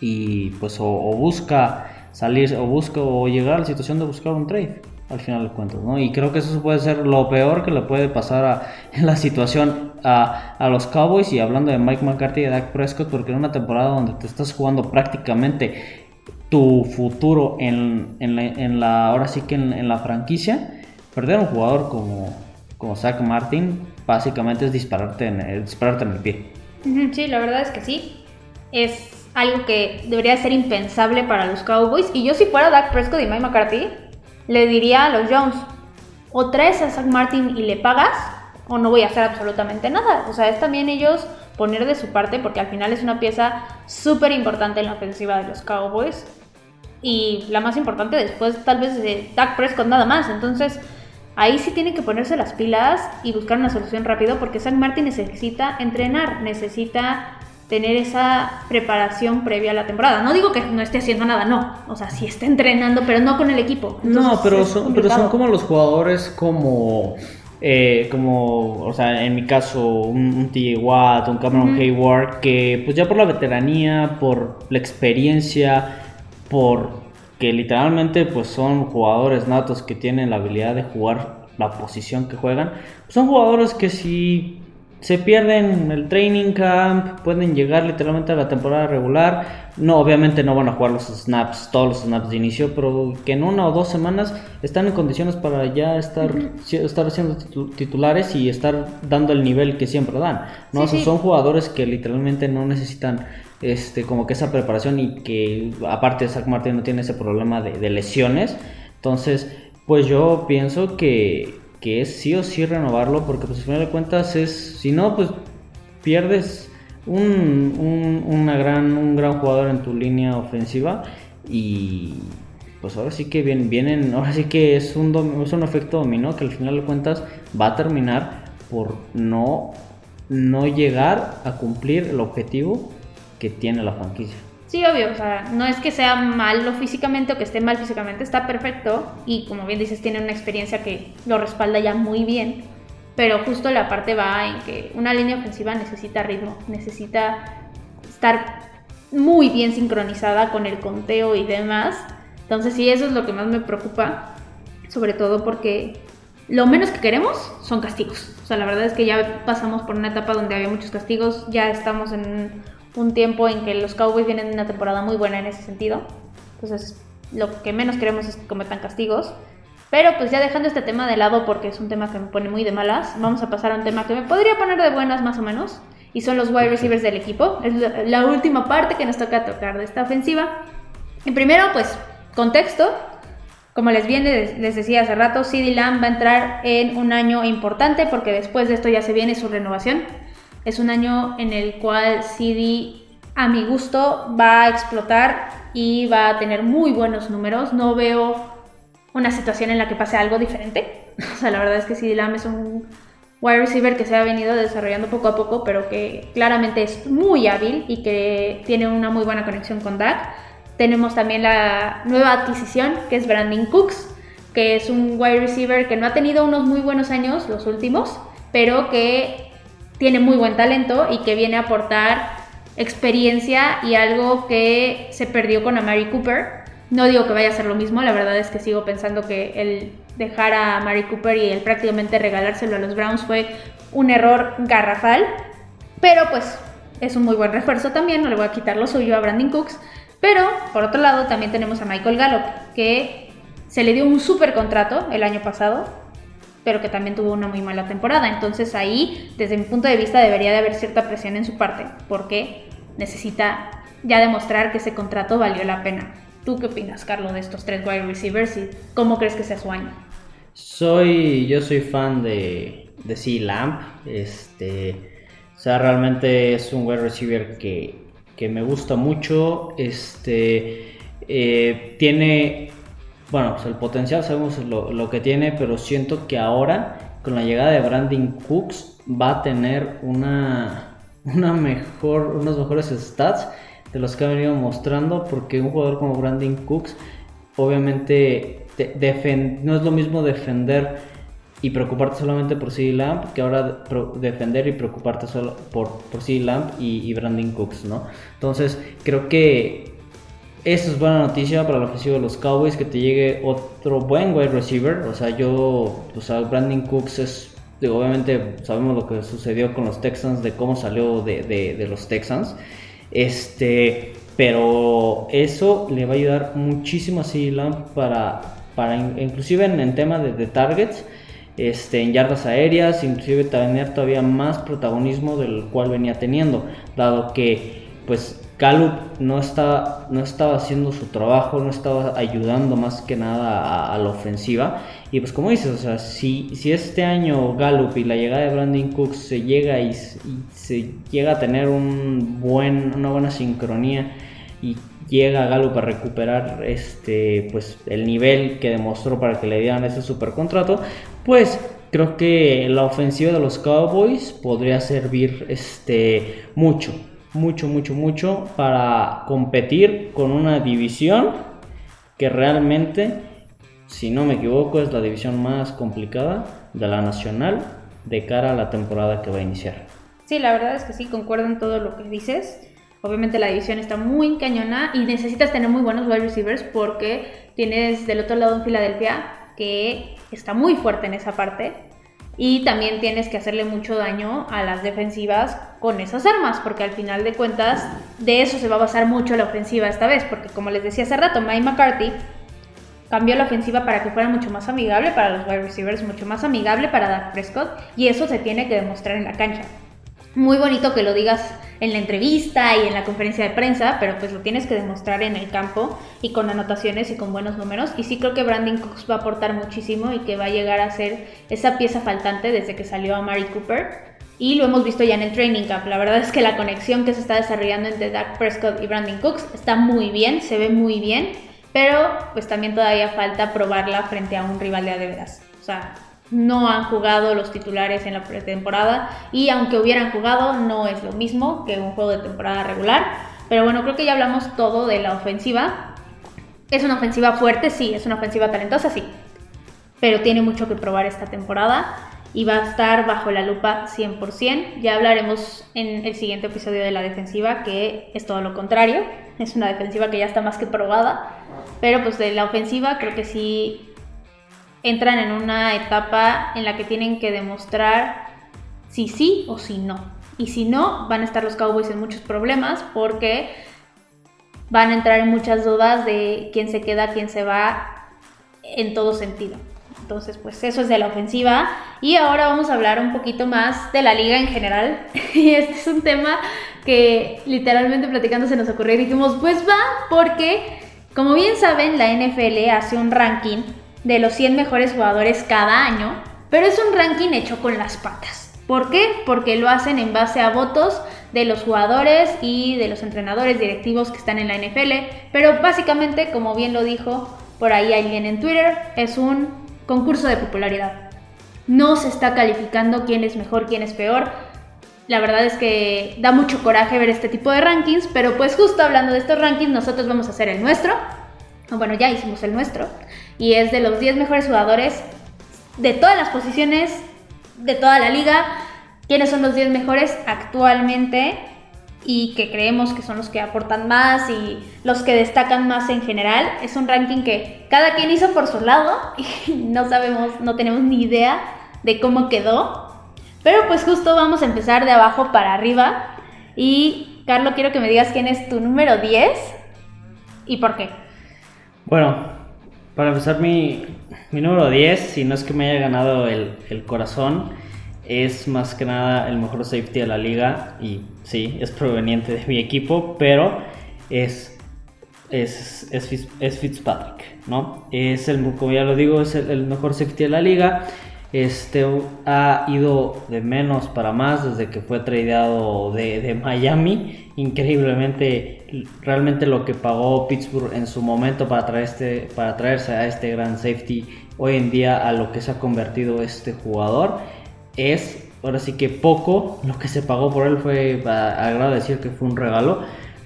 y pues o, busca salir o busca o llegar a la situación de buscar un trade al final de cuentas, ¿no? Y creo que eso puede ser lo peor que le puede pasar a, en la situación a, los Cowboys y hablando de Mike McCarthy y de Dak Prescott porque en una temporada donde te estás jugando prácticamente tu futuro en, la, ahora sí que en, la franquicia, perder a un jugador como, como Zach Martin básicamente es dispararte en el, dispararte en el pie. Sí, la verdad es que sí. Es algo que debería ser impensable para los Cowboys. Y yo si fuera Dak Prescott y Mike McCarthy, le diría a los Jones, o traes a Zach Martin y le pagas, o no voy a hacer absolutamente nada. O sea, es también ellos poner de su parte, porque al final es una pieza súper importante en la ofensiva de los Cowboys. Y la más importante después tal vez de Dak Prescott nada más. Entonces Ahí sí tienen que ponerse las pilas y buscar una solución rápido porque San Martín necesita entrenar, necesita tener esa preparación previa a la temporada. No digo que no esté haciendo nada, no. O sea, sí está entrenando, pero no con el equipo. no, pero son, pero son como los jugadores como... Eh, como, o sea, en mi caso, un, T.J. Watt, un Cameron Hayward, que pues ya por la veteranía, por la experiencia, por que literalmente pues son jugadores natos que tienen la habilidad de jugar la posición que juegan. Son jugadores que si se pierden el training camp, pueden llegar literalmente a la temporada regular. No, obviamente no van a jugar los snaps, todos los snaps de inicio, pero que en una o dos semanas están en condiciones para ya estar, estar siendo titulares y estar dando el nivel que siempre dan. ¿no? Son jugadores que literalmente no necesitan este, como que esa preparación y que aparte Zach Martin no tiene ese problema de, lesiones. Entonces, pues yo pienso que, que, es sí o sí renovarlo porque pues al final de cuentas es, si no, pues pierdes un, una gran, un gran jugador en tu línea ofensiva y pues ahora sí que vienen, ahora sí que es un, es un efecto dominó que al final de cuentas va a terminar por no, no llegar a cumplir el objetivo que tiene la franquicia. Sí, obvio, o sea, no es que sea malo físicamente o que esté mal físicamente, está perfecto y como bien dices, tiene una experiencia que lo respalda ya muy bien, pero justo la parte va en que una línea ofensiva necesita ritmo, necesita estar muy bien sincronizada con el conteo y demás. Entonces sí, eso es lo que más me preocupa, sobre todo porque lo menos que queremos son castigos. O sea, la verdad es que ya pasamos por una etapa donde había muchos castigos, ya estamos en un tiempo en que los Cowboys vienen de una temporada muy buena en ese sentido. Entonces, lo que menos queremos es que cometan castigos. Pero pues ya dejando este tema de lado porque es un tema que me pone muy de malas, vamos a pasar a un tema que me podría poner de buenas más o menos. Y son los wide receivers del equipo. Es la última parte que nos toca tocar de esta ofensiva. Y primero, pues, contexto. Como les viene, les decía hace rato, CD Lamb va a entrar en un año importante porque después de esto ya se viene su renovación. Es un año en el cual CD, a mi gusto, va a explotar y va a tener muy buenos números. No veo una situación en la que pase algo diferente. O sea, la verdad es que CD Lamb es un wide receiver que se ha venido desarrollando poco a poco, pero que claramente es muy hábil y que tiene una muy buena conexión con Dak. Tenemos también la nueva adquisición, que es Brandon Cooks, que es un wide receiver que no ha tenido unos muy buenos años los últimos, pero que tiene muy buen talento y que viene a aportar experiencia y algo que se perdió con Amari Cooper. No digo que vaya a ser lo mismo, la verdad es que sigo pensando que el dejar a Amari Cooper y el prácticamente regalárselo a los Browns fue un error garrafal, pero pues es un muy buen refuerzo también, no le voy a quitar lo suyo a Brandon Cooks. Pero por otro lado también tenemos a Michael Gallup, que se le dio un super contrato el año pasado, pero que también tuvo una muy mala temporada. Entonces ahí, desde mi punto de vista, debería de haber cierta presión en su parte, porque necesita ya demostrar que ese contrato valió la pena. ¿Tú qué opinas, Carlos, de estos tres wide receivers y cómo crees que sea su año? Soy, yo soy fan de, de C. Lamp. Este, o sea, realmente es un wide receiver que, que me gusta mucho. Este, eh, tiene bueno, pues el potencial sabemos lo, que tiene, pero siento que ahora con la llegada de Brandon Cooks va a tener una, una mejor, unos mejores stats de los que ha venido mostrando, porque un jugador como Brandon Cooks obviamente no es lo mismo defender y preocuparte solamente por CD Lamp que ahora defender y preocuparte solo por, por CD Lamp y, y Brandon Cooks, ¿no? Entonces creo que eso es buena noticia para la ofensiva de los Cowboys, que te llegue otro buen wide receiver. O sea, yo, o sea, Brandon Cooks es, obviamente sabemos lo que sucedió con los Texans, de cómo salió de, los Texans. Este, pero eso le va a ayudar muchísimo a CD para, para inclusive en, tema de, targets, este, en yardas aéreas, inclusive tener todavía más protagonismo del cual venía teniendo, dado que pues Gallup no, está, no estaba haciendo su trabajo, no estaba ayudando más que nada a, la ofensiva. Y pues como dices, o sea, si, si este año Gallup y la llegada de Brandon Cooks se llega y, se llega a tener un buen, una buena sincronía y llega Gallup a recuperar este pues el nivel que demostró para que le dieran ese super contrato, pues creo que la ofensiva de los Cowboys podría servir este mucho mucho, mucho, mucho para competir con una división que realmente, si no me equivoco, es la división más complicada de la nacional de cara a la temporada que va a iniciar. Sí, la verdad es que sí, concuerdo en todo lo que dices. Obviamente la división está muy cañona y necesitas tener muy buenos wide receivers porque tienes del otro lado en Filadelfia que está muy fuerte en esa parte y también tienes que hacerle mucho daño a las defensivas con esas armas, porque al final de cuentas de eso se va a basar mucho la ofensiva esta vez, porque como les decía hace rato, Mike McCarthy cambió la ofensiva para que fuera mucho más amigable para los wide receivers, mucho más amigable para Dak Prescott, y eso se tiene que demostrar en la cancha. Muy bonito que lo digas en la entrevista y en la conferencia de prensa, pero pues lo tienes que demostrar en el campo y con anotaciones y con buenos números. Y sí creo que Brandon Cooks va a aportar muchísimo y que va a llegar a ser esa pieza faltante desde que salió a Mari Cooper. Y lo hemos visto ya en el training camp. La verdad es que la conexión que se está desarrollando entre Dak Prescott y Brandon Cooks está muy bien, se ve muy bien, pero pues también todavía falta probarla frente a un rival de adeveras. O sea, no han jugado los titulares en la pretemporada y aunque hubieran jugado no es lo mismo que un juego de temporada regular. Pero bueno, creo que ya hablamos todo de la ofensiva. Es una ofensiva fuerte, sí, es una ofensiva talentosa, sí. Pero tiene mucho que probar esta temporada y va a estar bajo la lupa 100%. Ya hablaremos en el siguiente episodio de la defensiva, que es todo lo contrario. Es una defensiva que ya está más que probada. Pero pues de la ofensiva creo que sí entran en una etapa en la que tienen que demostrar si sí o si no. Y si no, van a estar los Cowboys en muchos problemas porque van a entrar en muchas dudas de quién se queda, quién se va en todo sentido. Entonces, pues eso es de la ofensiva. Y ahora vamos a hablar un poquito más de la liga en general. Y este es un tema que literalmente platicando se nos ocurrió y dijimos, pues va, porque como bien saben, la NFL hace un ranking de los 100 mejores jugadores cada año, pero es un ranking hecho con las patas. ¿Por qué? Porque lo hacen en base a votos de los jugadores y de los entrenadores directivos que están en la NFL, pero básicamente, como bien lo dijo por ahí alguien en Twitter, es un concurso de popularidad. No se está calificando quién es mejor, quién es peor. La verdad es que da mucho coraje ver este tipo de rankings, pero pues justo hablando de estos rankings, nosotros vamos a hacer el nuestro. Bueno, ya hicimos el nuestro. Y es de los 10 mejores jugadores de todas las posiciones, de toda la liga. ¿Quiénes son los 10 mejores actualmente? y que creemos que son los que aportan más y los que destacan más en general. Es un ranking que cada quien hizo por su lado y no sabemos, no tenemos ni idea de cómo quedó. Pero pues justo vamos a empezar de abajo para arriba. Y Carlos, quiero que me digas quién es tu número 10 y por qué. Bueno, para empezar mi, mi número 10, si no es que me haya ganado el, el corazón, es más que nada el mejor safety de la liga y sí, es proveniente de mi equipo, pero es, es, es, Fitzpatrick, ¿no? Es el, como ya lo digo, es el, mejor safety de la liga. Este ha ido de menos para más desde que fue tradeado de, Miami. Increíblemente, realmente lo que pagó Pittsburgh en su momento para, traer este, para traerse a este gran safety hoy en día a lo que se ha convertido este jugador es ahora sí que poco. Lo que se pagó por él fue, agrado decir que fue un regalo,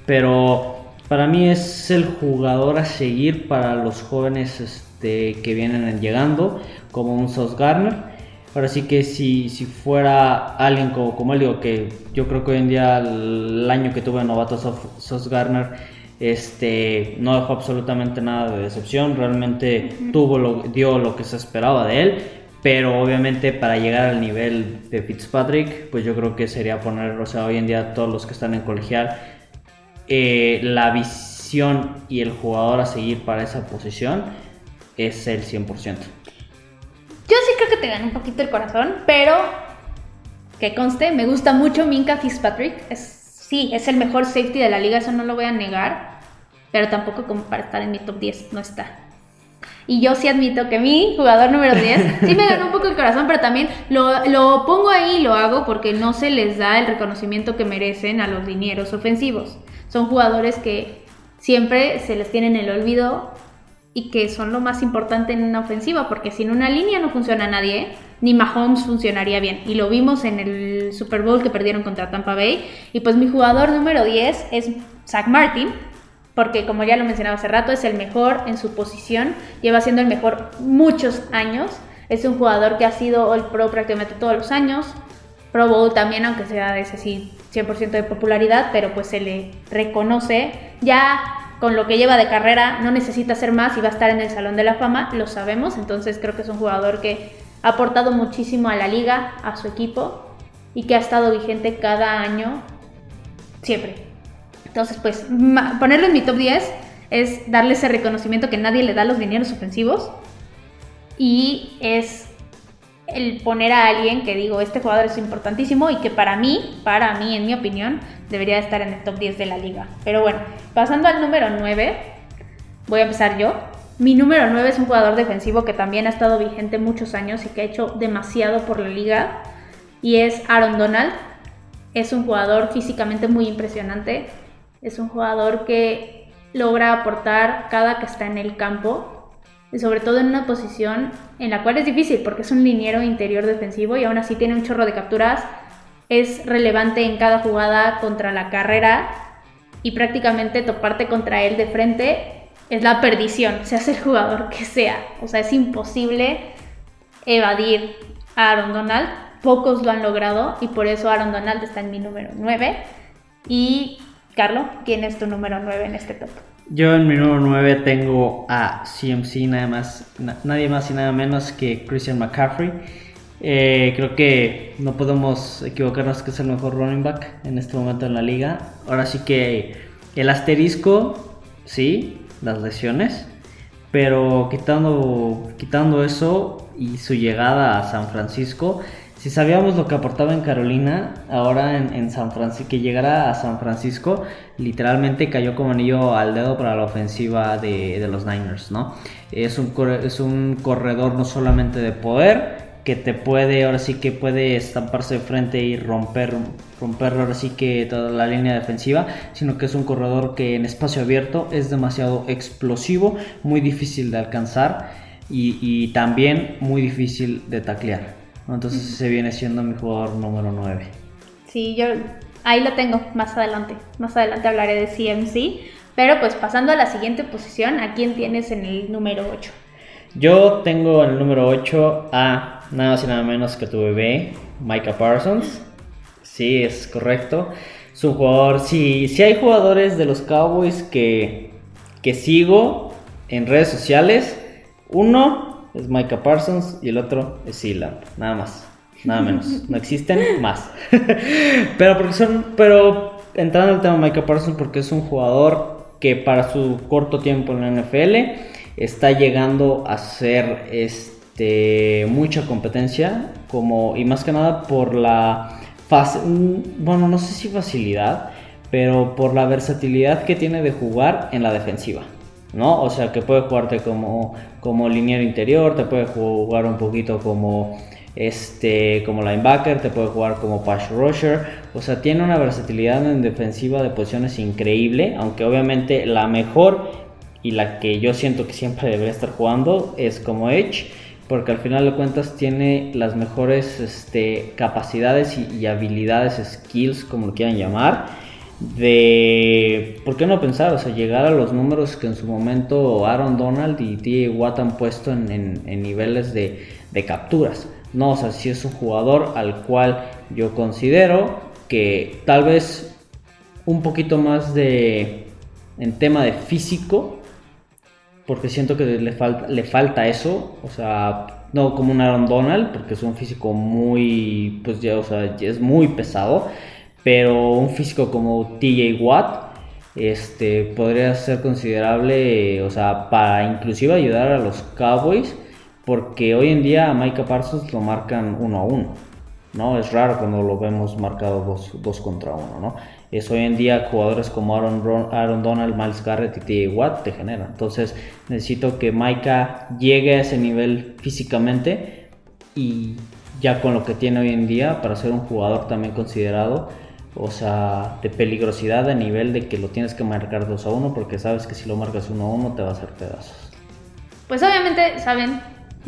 pero para mí es el jugador a seguir para los jóvenes este, que vienen llegando, como un Sos Garner. Ahora sí que si, si fuera alguien como, como él, digo que yo creo que hoy en día el año que tuve novato Sos Garner este, no dejó absolutamente nada de decepción, realmente tuvo lo, dio lo que se esperaba de él pero obviamente para llegar al nivel de Fitzpatrick, pues yo creo que sería poner, o sea, hoy en día todos los que están en colegial, eh, la visión y el jugador a seguir para esa posición es el 100%. Yo sí creo que te dan un poquito el corazón, pero que conste, me gusta mucho Minka Fitzpatrick. Es, sí, es el mejor safety de la liga, eso no lo voy a negar, pero tampoco como para estar en mi top 10, no está. Y yo sí admito que mi jugador número 10 sí me ganó un poco el corazón, pero también lo, lo pongo ahí y lo hago porque no se les da el reconocimiento que merecen a los dineros ofensivos. Son jugadores que siempre se les tiene en el olvido y que son lo más importante en una ofensiva, porque sin una línea no funciona nadie, ni Mahomes funcionaría bien. Y lo vimos en el Super Bowl que perdieron contra Tampa Bay. Y pues mi jugador número 10 es Zach Martin, porque como ya lo mencionaba hace rato, es el mejor en su posición, lleva siendo el mejor muchos años, es un jugador que ha sido el Pro prácticamente todos los años, Pro Bowl también, aunque sea de ese sí 100% de popularidad, pero pues se le reconoce, ya con lo que lleva de carrera no necesita hacer más y va a estar en el Salón de la Fama, lo sabemos, entonces creo que es un jugador que ha aportado muchísimo a la liga, a su equipo y que ha estado vigente cada año siempre. Entonces, pues, ponerlo en mi top 10 es darle ese reconocimiento que nadie le da a los dineros ofensivos. Y es el poner a alguien que digo, este jugador es importantísimo y que para mí, para mí, en mi opinión, debería estar en el top 10 de la liga. Pero bueno, pasando al número 9, voy a empezar yo. Mi número 9 es un jugador defensivo que también ha estado vigente muchos años y que ha hecho demasiado por la liga. Y es Aaron Donald. Es un jugador físicamente muy impresionante. Es un jugador que logra aportar cada que está en el campo, sobre todo en una posición en la cual es difícil porque es un liniero interior defensivo y aún así tiene un chorro de capturas, es relevante en cada jugada contra la carrera y prácticamente toparte contra él de frente es la perdición, seas el jugador que sea. O sea, es imposible evadir a Aaron Donald. Pocos lo han logrado y por eso Aaron Donald está en mi número 9. Y Carlos, ¿quién es tu número 9 en este top? Yo en mi número 9 tengo a CMC, nada más, nadie más y nada menos que Christian McCaffrey. Eh, creo que no podemos equivocarnos que es el mejor running back en este momento en la liga. Ahora sí que el asterisco, sí, las lesiones, pero quitando, quitando eso y su llegada a San Francisco, si sabíamos lo que aportaba en Carolina, ahora en, San Francisco, que llegara a San Francisco, literalmente cayó como anillo al dedo para la ofensiva de, los Niners, ¿no? Es un, es un corredor no solamente de poder, que te puede, ahora sí que puede estamparse de frente y romper, romper ahora sí que toda la línea defensiva, sino que es un corredor que en espacio abierto es demasiado explosivo, muy difícil de alcanzar y, también muy difícil de taclear. Entonces se viene siendo mi jugador número 9. Sí, yo ahí lo tengo más adelante. Más adelante hablaré de CMC. Pero pues pasando a la siguiente posición, ¿a quién tienes en el número 8? Yo tengo en el número 8 a nada más y nada menos que tu bebé, Micah Parsons. Sí, es correcto. Es un jugador, sí, sí hay jugadores de los Cowboys que, que sigo en redes sociales. Uno es Micah Parsons y el otro es Sealand, nada más, nada menos. No existen más. pero porque son, pero entrando al tema de Micah Parsons porque es un jugador que para su corto tiempo en la NFL está llegando a ser este mucha competencia como y más que nada por la bueno no sé si facilidad pero por la versatilidad que tiene de jugar en la defensiva ¿no? O sea, que puede jugarte como, como liniero interior, te puede jugar un poquito como este como linebacker, te puede jugar como pass rusher, o sea, tiene una versatilidad en defensiva de posiciones increíble, aunque obviamente la mejor y la que yo siento que siempre debería estar jugando es como edge, porque al final de cuentas tiene las mejores este, capacidades y, y habilidades, skills, como lo quieran llamar de, ¿por qué no pensar? O sea, llegar a los números que en su momento Aaron Donald y T. Watt han puesto en, niveles de, capturas. No, o sea, si es un jugador al cual yo considero que tal vez un poquito más de, en tema de físico, porque siento que le falta, le falta eso, o sea, no como un Aaron Donald, porque es un físico muy, pues ya, o sea, es muy pesado pero un físico como TJ Watt este, podría ser considerable, o sea, para inclusive ayudar a los Cowboys, porque hoy en día Micah Parsons lo marcan uno a uno, ¿no? Es raro cuando lo vemos marcado dos, contra uno, ¿no? Es hoy en día jugadores como Aaron, Aaron Donald, Miles Garrett y TJ Watt te generan. Entonces necesito que Micah llegue a ese nivel físicamente y ya con lo que tiene hoy en día para ser un jugador también considerado o sea, de peligrosidad a nivel de que lo tienes que marcar 2 a 1 porque sabes que si lo marcas 1 a 1 te va a hacer pedazos. Pues obviamente saben,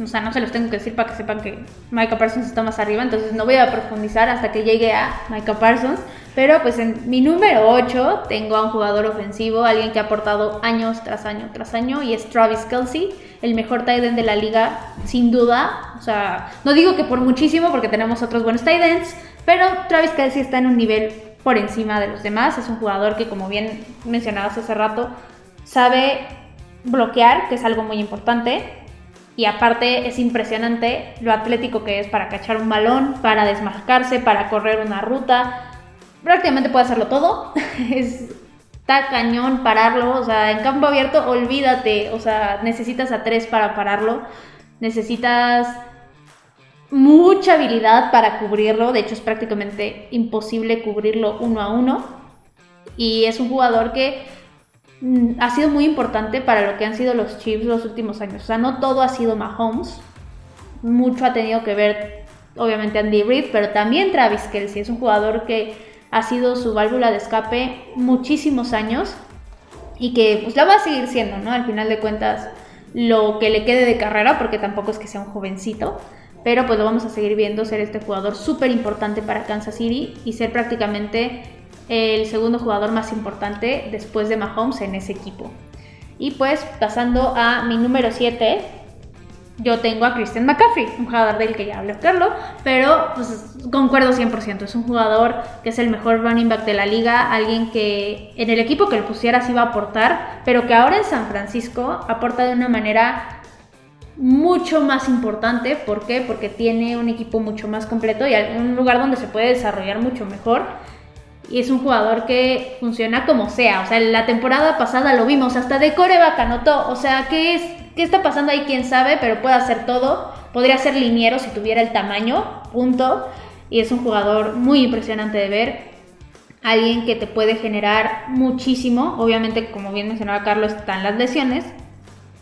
o sea, no se los tengo que decir para que sepan que Micah Parsons está más arriba, entonces no voy a profundizar hasta que llegue a Micah Parsons, pero pues en mi número 8 tengo a un jugador ofensivo, alguien que ha aportado años tras año tras año y es Travis Kelsey, el mejor tight end de la liga sin duda, o sea, no digo que por muchísimo porque tenemos otros buenos tight ends, pero Travis Kelsey está en un nivel por encima de los demás. Es un jugador que, como bien mencionabas hace rato, sabe bloquear, que es algo muy importante. Y aparte es impresionante lo atlético que es para cachar un balón, para desmarcarse, para correr una ruta. Prácticamente puede hacerlo todo. está cañón pararlo. O sea, en campo abierto, olvídate. O sea, necesitas a tres para pararlo. Necesitas mucha habilidad para cubrirlo, de hecho es prácticamente imposible cubrirlo uno a uno. Y es un jugador que mm, ha sido muy importante para lo que han sido los Chiefs los últimos años. O sea, no todo ha sido Mahomes, mucho ha tenido que ver obviamente Andy Reid, pero también Travis Kelsey. Es un jugador que ha sido su válvula de escape muchísimos años y que pues la va a seguir siendo, ¿no? Al final de cuentas, lo que le quede de carrera, porque tampoco es que sea un jovencito pero pues lo vamos a seguir viendo ser este jugador súper importante para Kansas City y ser prácticamente el segundo jugador más importante después de Mahomes en ese equipo. Y pues pasando a mi número 7, yo tengo a Christian McCaffrey, un jugador del que ya hablé Carlos, pero pues concuerdo 100%, es un jugador que es el mejor running back de la liga, alguien que en el equipo que lo pusiera sí iba a aportar, pero que ahora en San Francisco aporta de una manera mucho más importante. ¿Por qué? Porque tiene un equipo mucho más completo y un lugar donde se puede desarrollar mucho mejor. Y es un jugador que funciona como sea. O sea, la temporada pasada lo vimos, hasta de coreback anotó. O sea, ¿qué, es, ¿qué está pasando ahí? ¿Quién sabe? Pero puede hacer todo. Podría ser liniero si tuviera el tamaño, punto. Y es un jugador muy impresionante de ver. Alguien que te puede generar muchísimo. Obviamente, como bien mencionaba Carlos, están las lesiones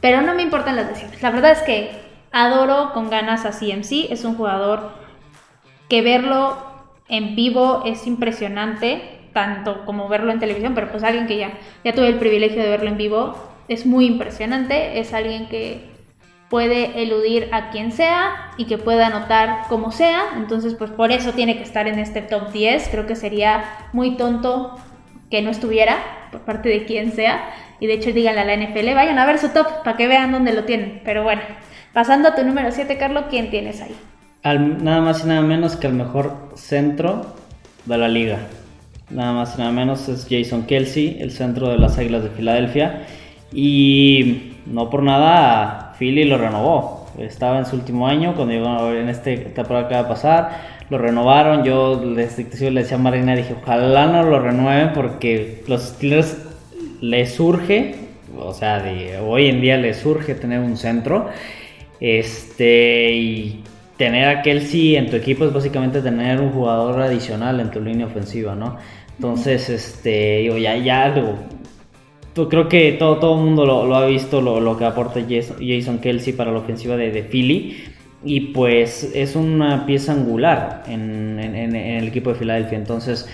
pero no me importan las lesiones. La verdad es que adoro con ganas a CMC. Es un jugador que verlo en vivo es impresionante, tanto como verlo en televisión, pero pues alguien que ya, ya tuve el privilegio de verlo en vivo, es muy impresionante. Es alguien que puede eludir a quien sea y que pueda anotar como sea. Entonces, pues por eso tiene que estar en este top 10. Creo que sería muy tonto que no estuviera por parte de quien sea. Y de hecho, díganle a la NFL, vayan a ver su top para que vean dónde lo tienen. Pero bueno, pasando a tu número 7, Carlos, ¿quién tienes ahí? Nada más y nada menos que el mejor centro de la liga. Nada más y nada menos es Jason Kelsey, el centro de las Águilas de Filadelfia. Y no por nada, Philly lo renovó. Estaba en su último año, cuando llegó en esta temporada que va a pasar, lo renovaron. Yo le decía a Marina, dije, ojalá no lo renueven porque los Steelers les surge, o sea, hoy en día les surge tener un centro. Este, tener a Kelsey en tu equipo es básicamente tener un jugador adicional en tu línea ofensiva, ¿no? Entonces, este, yo ya, ya creo que todo, todo el mundo lo, ha visto, lo, que aporta Jason, Kelsey para la ofensiva de, Philly. Y pues es una pieza angular en, el equipo de Filadelfia. Entonces,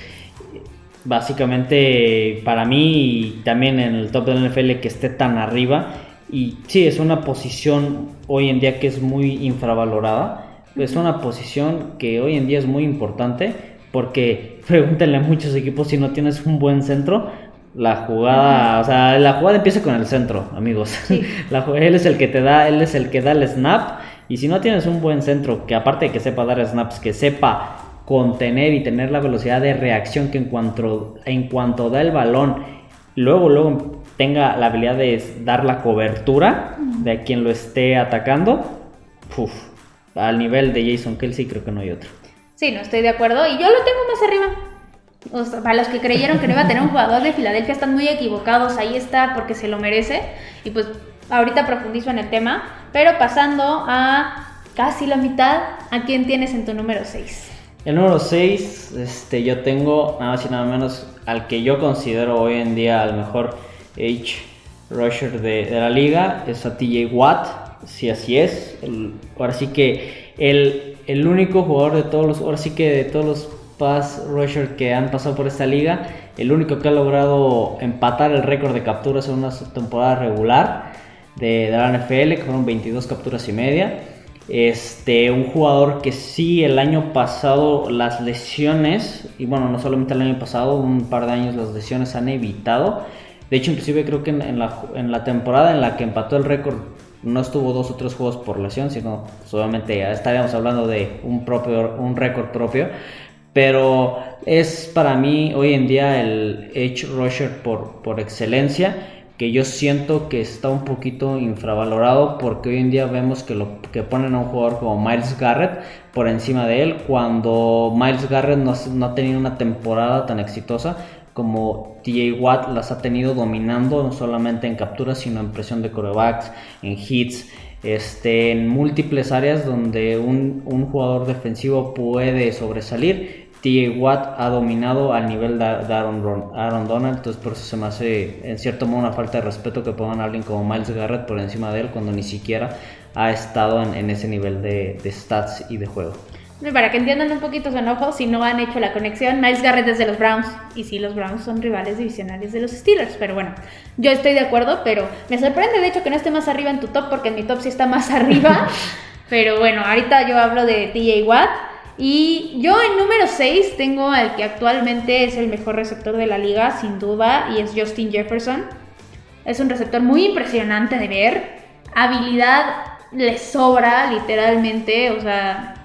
básicamente para mí y también en el top del NFL que esté tan arriba. Y sí, es una posición hoy en día que es muy infravalorada. Es una posición que hoy en día es muy importante porque pregúntenle a muchos equipos si no tienes un buen centro la jugada, o sea, la jugada empieza con el centro, amigos. La, él es el que te da, él es el que da el snap. Y si no tienes un buen centro, que aparte de que sepa dar snaps, que sepa contener y tener la velocidad de reacción que en cuanto, en cuanto da el balón, luego, luego tenga la habilidad de dar la cobertura de quien lo esté atacando, uf, al nivel de Jason Kelsey creo que no hay otro. Sí, no estoy de acuerdo. Y yo lo tengo más arriba para los que creyeron que no iba a tener un jugador de Filadelfia están muy equivocados. Ahí está porque se lo merece. Y pues ahorita profundizo en el tema. Pero pasando a casi la mitad, ¿a quién tienes en tu número 6? El número 6, este, yo tengo nada más y nada menos al que yo considero hoy en día el mejor H rusher de, la liga, es a TJ Watt, si así es. ahora sí que el, el único jugador de todos los, ahora sí que de todos los pass rusher que han pasado por esta liga. El único que ha logrado empatar el récord de capturas en una temporada regular de, la NFL, que fueron 22 capturas y media. Este, un jugador que sí el año pasado las lesiones, y bueno, no solamente el año pasado, un par de años las lesiones han evitado. De hecho, inclusive creo que en, la, en la, temporada en la que empató el récord no estuvo dos o tres juegos por lesión, sino solamente pues, estaríamos hablando de un, propio, un récord propio. Pero es para mí hoy en día el edge rusher por, por excelencia que yo siento que está un poquito infravalorado porque hoy en día vemos que lo que ponen a un jugador como Miles Garrett por encima de él cuando Miles Garrett no, no ha tenido una temporada tan exitosa como TJ Watt las ha tenido dominando no solamente en capturas sino en presión de corebacks, en hits, este, en múltiples áreas donde un, un jugador defensivo puede sobresalir TJ Watt ha dominado al nivel de Aaron, Donald, entonces por eso se me hace en cierto modo una falta de respeto que pongan a alguien como Miles Garrett por encima de él cuando ni siquiera ha estado en, ese nivel de, stats y de juego. Para que entiendan un poquito su enojo, si no han hecho la conexión, Miles Garrett es de los Browns. Y sí, los Browns son rivales divisionales de los Steelers. Pero bueno, yo estoy de acuerdo, pero me sorprende de hecho que no esté más arriba en tu top, porque en mi top sí está más arriba. pero bueno, ahorita yo hablo de TJ Watt. Y yo en número 6 tengo al que actualmente es el mejor receptor de la liga, sin duda, y es Justin Jefferson. Es un receptor muy impresionante de ver. Habilidad le sobra, literalmente. O sea,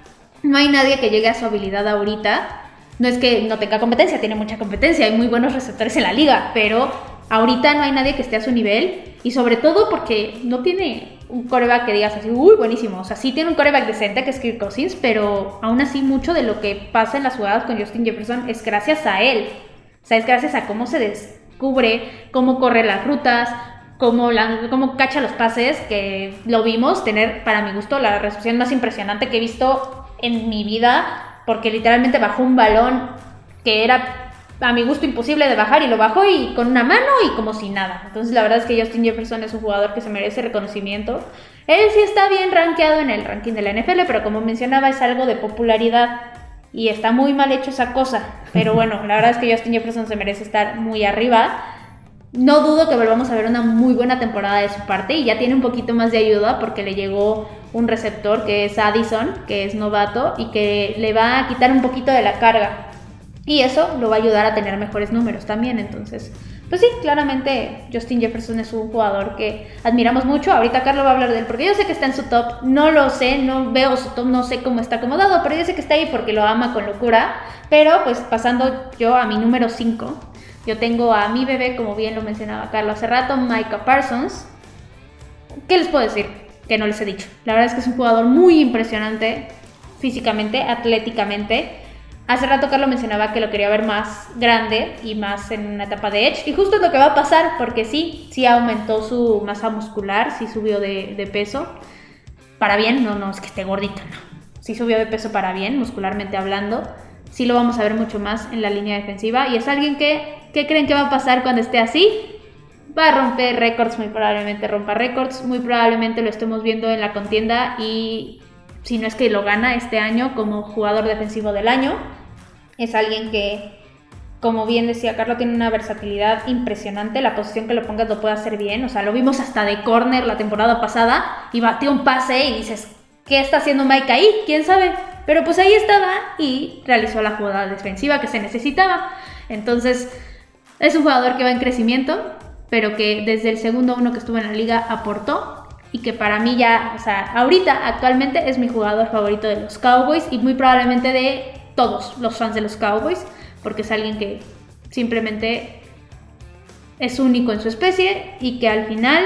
no hay nadie que llegue a su habilidad ahorita. No es que no tenga competencia, tiene mucha competencia. Hay muy buenos receptores en la liga, pero ahorita no hay nadie que esté a su nivel. Y sobre todo porque no tiene un coreback que digas así, uy, buenísimo. O sea, sí tiene un coreback decente que es Kirk Cousins, pero aún así mucho de lo que pasa en las jugadas con Justin Jefferson es gracias a él. O sea, es gracias a cómo se descubre, cómo corre las rutas, cómo, cómo cacha los pases, que lo vimos tener, para mi gusto, la recepción más impresionante que he visto en mi vida, porque literalmente bajó un balón que era a mi gusto imposible de bajar y lo bajó y con una mano y como si nada. Entonces la verdad es que Justin Jefferson es un jugador que se merece reconocimiento. Él sí está bien rankeado en el ranking de la NFL, pero como mencionaba es algo de popularidad y está muy mal hecho esa cosa. Pero bueno, la verdad es que Justin Jefferson se merece estar muy arriba. No dudo que volvamos a ver una muy buena temporada de su parte y ya tiene un poquito más de ayuda porque le llegó un receptor que es Addison, que es novato y que le va a quitar un poquito de la carga. Y eso lo va a ayudar a tener mejores números también. Entonces, pues sí, claramente Justin Jefferson es un jugador que admiramos mucho. Ahorita Carlos va a hablar de él porque yo sé que está en su top. No lo sé, no veo su top, no sé cómo está acomodado, pero yo sé que está ahí porque lo ama con locura. Pero pues pasando yo a mi número 5, yo tengo a mi bebé, como bien lo mencionaba Carlos hace rato, Micah Parsons. ¿Qué les puedo decir? Que no les he dicho. La verdad es que es un jugador muy impresionante físicamente, atléticamente. Hace rato Carlos mencionaba que lo quería ver más grande y más en una etapa de Edge. Y justo es lo que va a pasar, porque sí, sí aumentó su masa muscular, sí subió de, peso. Para bien, no, no es que esté gordito, no. Sí subió de peso para bien, muscularmente hablando. Sí lo vamos a ver mucho más en la línea defensiva. Y es alguien que, ¿qué creen que va a pasar cuando esté así? Va a romper récords, muy probablemente rompa récords. Muy probablemente lo estemos viendo en la contienda y si no es que lo gana este año como jugador defensivo del año. Es alguien que, como bien decía Carlos, tiene una versatilidad impresionante. La posición que lo pongas lo puede hacer bien. O sea, lo vimos hasta de corner la temporada pasada y batió un pase y dices, ¿qué está haciendo Mike ahí? ¿Quién sabe? Pero pues ahí estaba y realizó la jugada defensiva que se necesitaba. Entonces, es un jugador que va en crecimiento, pero que desde el segundo uno que estuvo en la liga aportó y que para mí ya, o sea, ahorita actualmente es mi jugador favorito de los Cowboys y muy probablemente de todos los fans de los Cowboys, porque es alguien que simplemente es único en su especie y que al final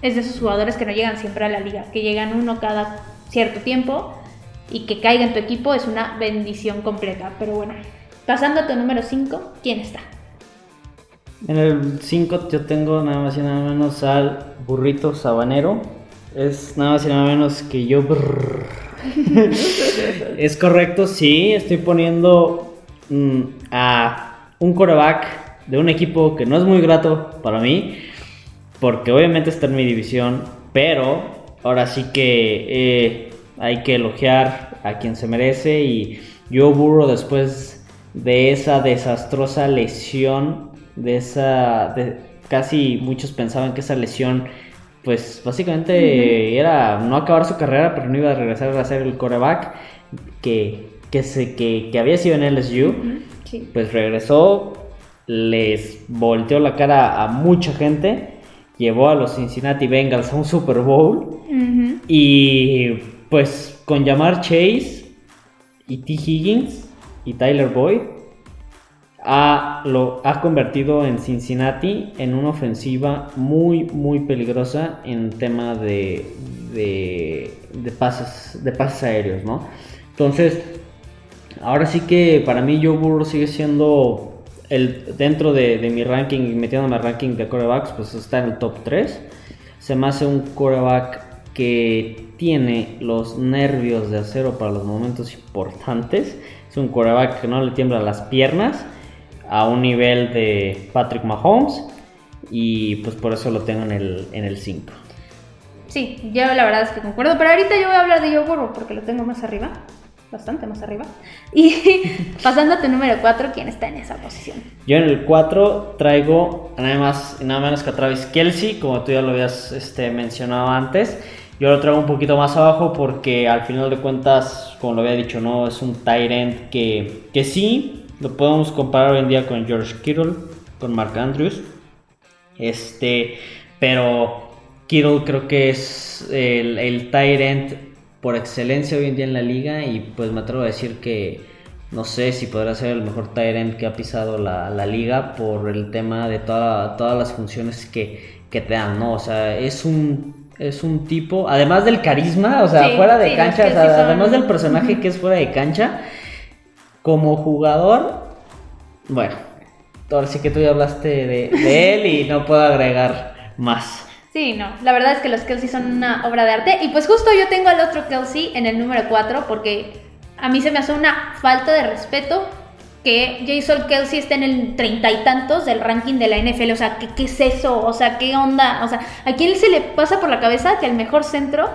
es de esos jugadores que no llegan siempre a la liga, que llegan uno cada cierto tiempo y que caiga en tu equipo es una bendición completa. Pero bueno, pasando a tu número 5, ¿quién está? En el 5 yo tengo nada más y nada menos al burrito sabanero. Es nada más y nada menos que yo. es correcto, sí. Estoy poniendo mm, a un coreback de un equipo que no es muy grato para mí. Porque obviamente está en mi división. Pero ahora sí que eh, hay que elogiar a quien se merece. Y yo burro después de esa desastrosa lesión de esa, casi muchos pensaban que esa lesión, pues básicamente era no acabar su carrera, pero no iba a regresar a ser el coreback que, que, se, que, que había sido en LSU. Pues regresó, les volteó la cara a mucha gente, llevó a los Cincinnati Bengals a un Super Bowl y pues con llamar Chase y T. Higgins y Tyler Boyd ha, lo, ha convertido en Cincinnati en una ofensiva muy, muy peligrosa en tema de, de, pases, de pases aéreos, ¿no? Entonces, ahora sí que para mí Joe Burrow sigue siendo el, dentro de, mi ranking, metiéndome al ranking de corebacks, pues está en el top 3. Se me hace un coreback que tiene los nervios de acero para los momentos importantes. Es un coreback que no le tiembla las piernas a un nivel de Patrick Mahomes y pues por eso lo tengo en el, en el 5. Sí, yo la verdad es que concuerdo, pero ahorita yo voy a hablar de Joe Burrow porque lo tengo más arriba, bastante más arriba. Y pasando a tu número 4, ¿quién está en esa posición? Yo en el 4 traigo nada más nada menos que a Travis Kelsey, como tú ya lo habías este, mencionado antes. Yo lo traigo un poquito más abajo porque al final de cuentas, como lo había dicho, no es un tight que, que sí lo podemos comparar hoy en día con George Kittle, con Mark Andrews. Este, pero Kittle creo que es el, el tight end por excelencia hoy en día en la liga y pues me atrevo a decir que no sé si podrá ser el mejor tight end que ha pisado la, liga por el tema de todas las funciones que, te dan, ¿no? O sea, es un, es un tipo, además del carisma, o sea, fuera de cancha, además del personaje que es fuera de cancha, como jugador, bueno, ahora sí que tú ya hablaste de, él y no puedo agregar más. Sí, no, la verdad es que los Kelsey son una obra de arte. Y pues justo yo tengo al otro Kelsey en el número 4 porque a mí se me hace una falta de respeto que Jason Kelsey esté en el treinta y tantos del ranking de la NFL. O sea, ¿qué, ¿qué, es eso? O sea, ¿qué onda? O sea, ¿a quién se le pasa por la cabeza que el mejor centro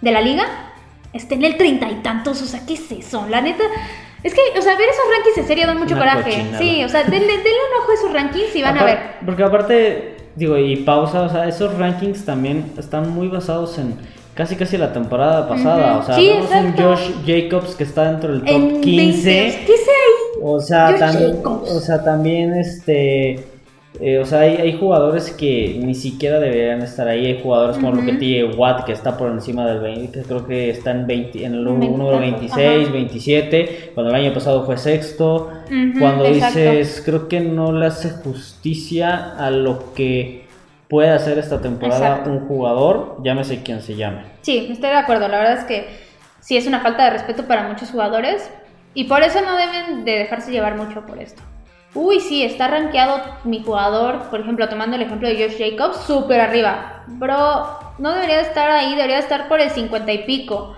de la liga esté en el treinta y tantos? O sea, ¿qué es eso? La neta. Es que, o sea, ver esos rankings en serio dan mucho coraje. Sí, o sea, denle, denle, un ojo a esos rankings y van a ver. Porque aparte, digo, y pausa, o sea, esos rankings también están muy basados en casi casi la temporada pasada. O sea, sí, vemos un Josh Jacobs que está dentro del top en 15. 20, ¿Qué sé ahí? O sea, Josh también, Jacobs. o sea, también este. Eh, o sea, hay, hay jugadores que ni siquiera deberían estar ahí. Hay jugadores como lo que tiene Watt, que está por encima del 20, que creo que está en, 20, en el número 26, ajá. 27, cuando el año pasado fue sexto. Cuando exacto. dices, creo que no le hace justicia a lo que puede hacer esta temporada Exacto. un jugador, llámese quien se llame. Sí, estoy de acuerdo. La verdad es que sí es una falta de respeto para muchos jugadores y por eso no deben de dejarse llevar mucho por esto. Uy, sí, está rankeado mi jugador, por ejemplo, tomando el ejemplo de Josh Jacobs, súper arriba. Bro, no debería de estar ahí, debería de estar por el 50 y pico.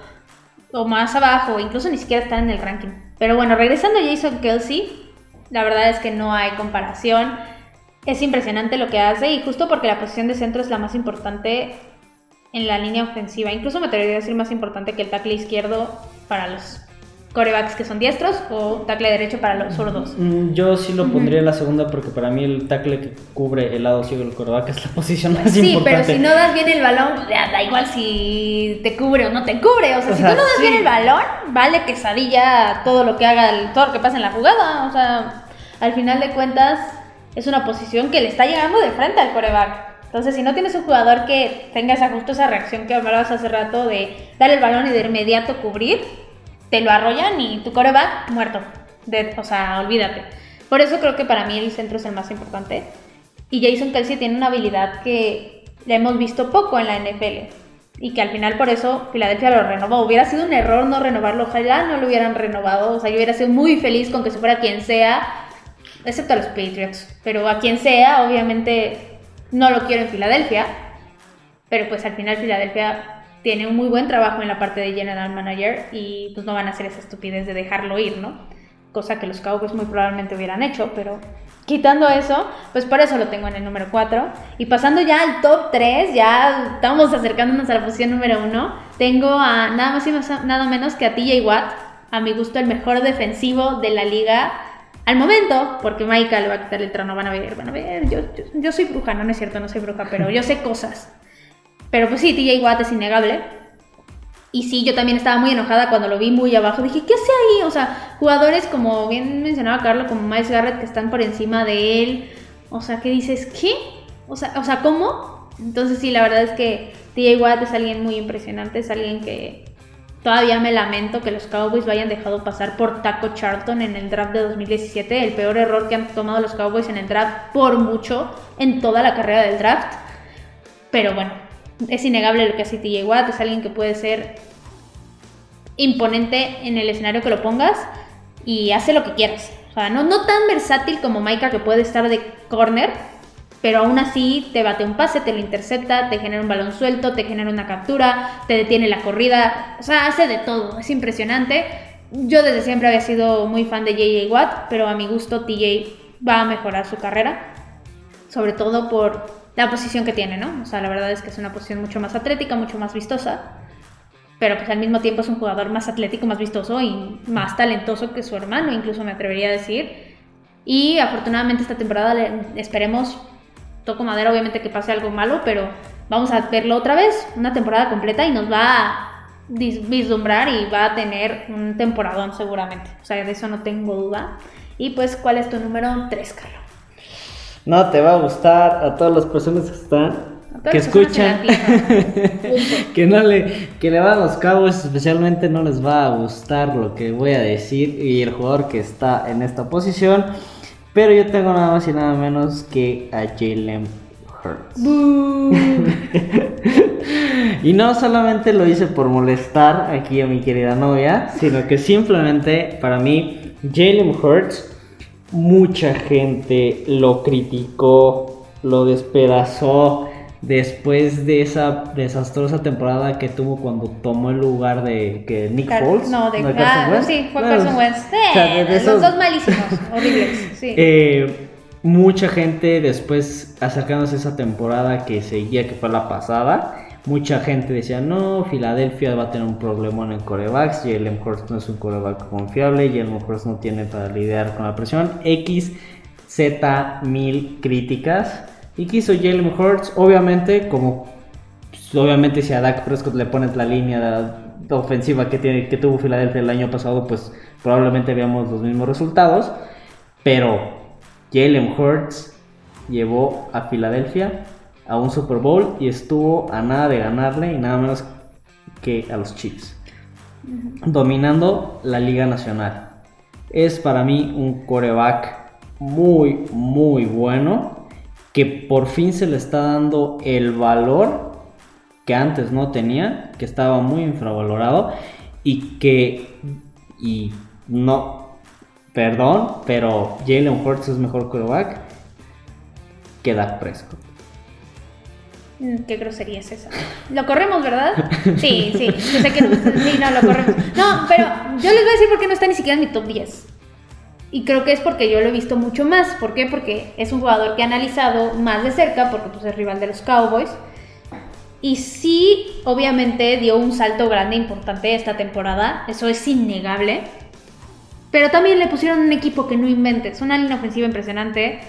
O más abajo, incluso ni siquiera estar en el ranking. Pero bueno, regresando a Jason Kelsey, la verdad es que no hay comparación. Es impresionante lo que hace y justo porque la posición de centro es la más importante en la línea ofensiva. Incluso me atrevería a decir más importante que el tackle izquierdo para los corebacks que son diestros o tackle derecho para los zurdos. Mm, Yo sí lo pondría en la segunda porque para mí el tackle que cubre el lado ciego del coreback es la posición más Sí, importante. pero si no das bien el balón, da igual si te cubre o no te cubre. O sea, O si sea, tú no das sí. bien el balón, vale quesadilla todo lo que haga, el- todo lo que pasa en la jugada. O sea, al final de cuentas, es una posición que le está llegando de frente al coreback. Entonces, si no tienes un jugador que tenga esa justo esa reacción que hablabas hace rato de dar el balón y de inmediato cubrir, te lo arrollan y tu coreback muerto. De- o sea, olvídate. Por eso creo que para mí el centro es el más importante. Y Jason Kelsey tiene una habilidad que le hemos visto poco en la NFL. Y que al final por eso Filadelfia lo renovó. Hubiera sido un error no renovarlo. Ojalá no lo hubieran renovado. O sea, yo hubiera sido muy feliz con que se fuera quien sea. Excepto a los Patriots. Pero a quien sea, obviamente no lo quiero en Filadelfia. Pero pues al final Filadelfia tiene un muy buen trabajo en la parte de general manager. Y pues no van a hacer esa estupidez de dejarlo ir, ¿no? Cosa que los Cowboys muy probablemente hubieran hecho. Pero quitando eso, pues por eso lo tengo en el número 4. Y pasando ya al top 3, ya estamos acercándonos a la posición número 1. Tengo a nada más y más- nada menos que a TJ Watt. A mi gusto, el mejor defensivo de la liga al momento, porque Maika le va a quitar el trono, van a ver, van a ver, yo, yo, yo soy bruja, no, no es cierto, no soy bruja, pero yo sé cosas. Pero pues sí, TJ Watt es innegable. Y sí, yo también estaba muy enojada cuando lo vi muy abajo. Dije, ¿qué hace ahí? O sea, jugadores como bien mencionaba Carlos, como Miles Garrett, que están por encima de él. O sea, ¿qué dices? ¿Qué? O sea, o sea, ¿cómo? Entonces sí, la verdad es que TJ Watt es alguien muy impresionante, es alguien que todavía me lamento que los Cowboys lo hayan dejado pasar por Taco Charlton en el draft de 2017, el peor error que han tomado los Cowboys en el draft por mucho en toda la carrera del draft. Pero bueno, es innegable lo que hace TJ Watt, es alguien que puede ser imponente en el escenario que lo pongas y hace lo que quieras. O sea, no, no tan versátil como Maika que puede estar de corner, pero aún así te bate un pase, te lo intercepta, te genera un balón suelto, te genera una captura, te detiene la corrida, o sea, hace de todo, es impresionante. Yo desde siempre había sido muy fan de JJ Watt, pero a mi gusto TJ va a mejorar su carrera, sobre todo por la posición que tiene, ¿no? O sea, la verdad es que es una posición mucho más atlética, mucho más vistosa, pero pues al mismo tiempo es un jugador más atlético, más vistoso y más talentoso que su hermano, incluso me atrevería a decir. Y afortunadamente esta temporada esperemos, toco madera obviamente que pase algo malo, pero vamos a verlo otra vez, una temporada completa y nos va a vislumbrar y va a tener un temporadón seguramente. O sea, de eso no tengo duda. Y pues, ¿cuál es tu número 3, Carlos? No te va a gustar a todas las personas que están, que escuchan, que no le, que le van los Cowboys, especialmente no les va a gustar lo que voy a decir y el jugador que está en esta posición. Pero yo tengo nada más y nada menos que a Jalen Hurts. y no solamente lo hice por molestar aquí a mi querida novia, sino que simplemente para mí Jalen Hurts, mucha gente lo criticó, lo despedazó, después de esa desastrosa temporada que tuvo cuando tomó el lugar de que Nick Foles. No, de, ah, sí, fue Carson Wentz. los dos malísimos, horribles. Sí. Eh, mucha gente después acercándose a esa temporada que seguía, que fue la pasada, mucha gente decía, no, Filadelfia va a tener un problema en corebacks, Jalen Hurts no es un coreback confiable, Jalen Hurts no tiene para lidiar con la presión, X, Z, mil críticas. ¿Y quiso Jalen Hurts? Obviamente, como pues, obviamente si a Dak Prescott le pones la línea ofensiva que, tiene, que tuvo Filadelfia el año pasado, pues probablemente veamos los mismos resultados. Pero Jalen Hurts llevó a Filadelfia a un Super Bowl y estuvo a nada de ganarle y nada menos que a los Chiefs. Dominando la Liga Nacional. Es para mí un coreback muy, muy bueno. Que por fin se le está dando el valor que antes no tenía. Que estaba muy infravalorado. Y que. Y no, Perdón, pero Jalen Hurts es mejor quarterback que Dak Prescott. Mm, qué grosería es esa. Lo corremos, ¿verdad? Sí, sí. Yo sé que no, sí, no, lo corremos. No, pero yo les voy a decir por qué no está ni siquiera en mi top 10. Y creo que es porque yo lo he visto mucho más. ¿Por qué? Porque es un jugador que he analizado más de cerca, porque pues, es rival de los Cowboys. Y sí, obviamente dio un salto grande, importante esta temporada. Eso es innegable. Pero también le pusieron un equipo que no inventes, una línea ofensiva impresionante,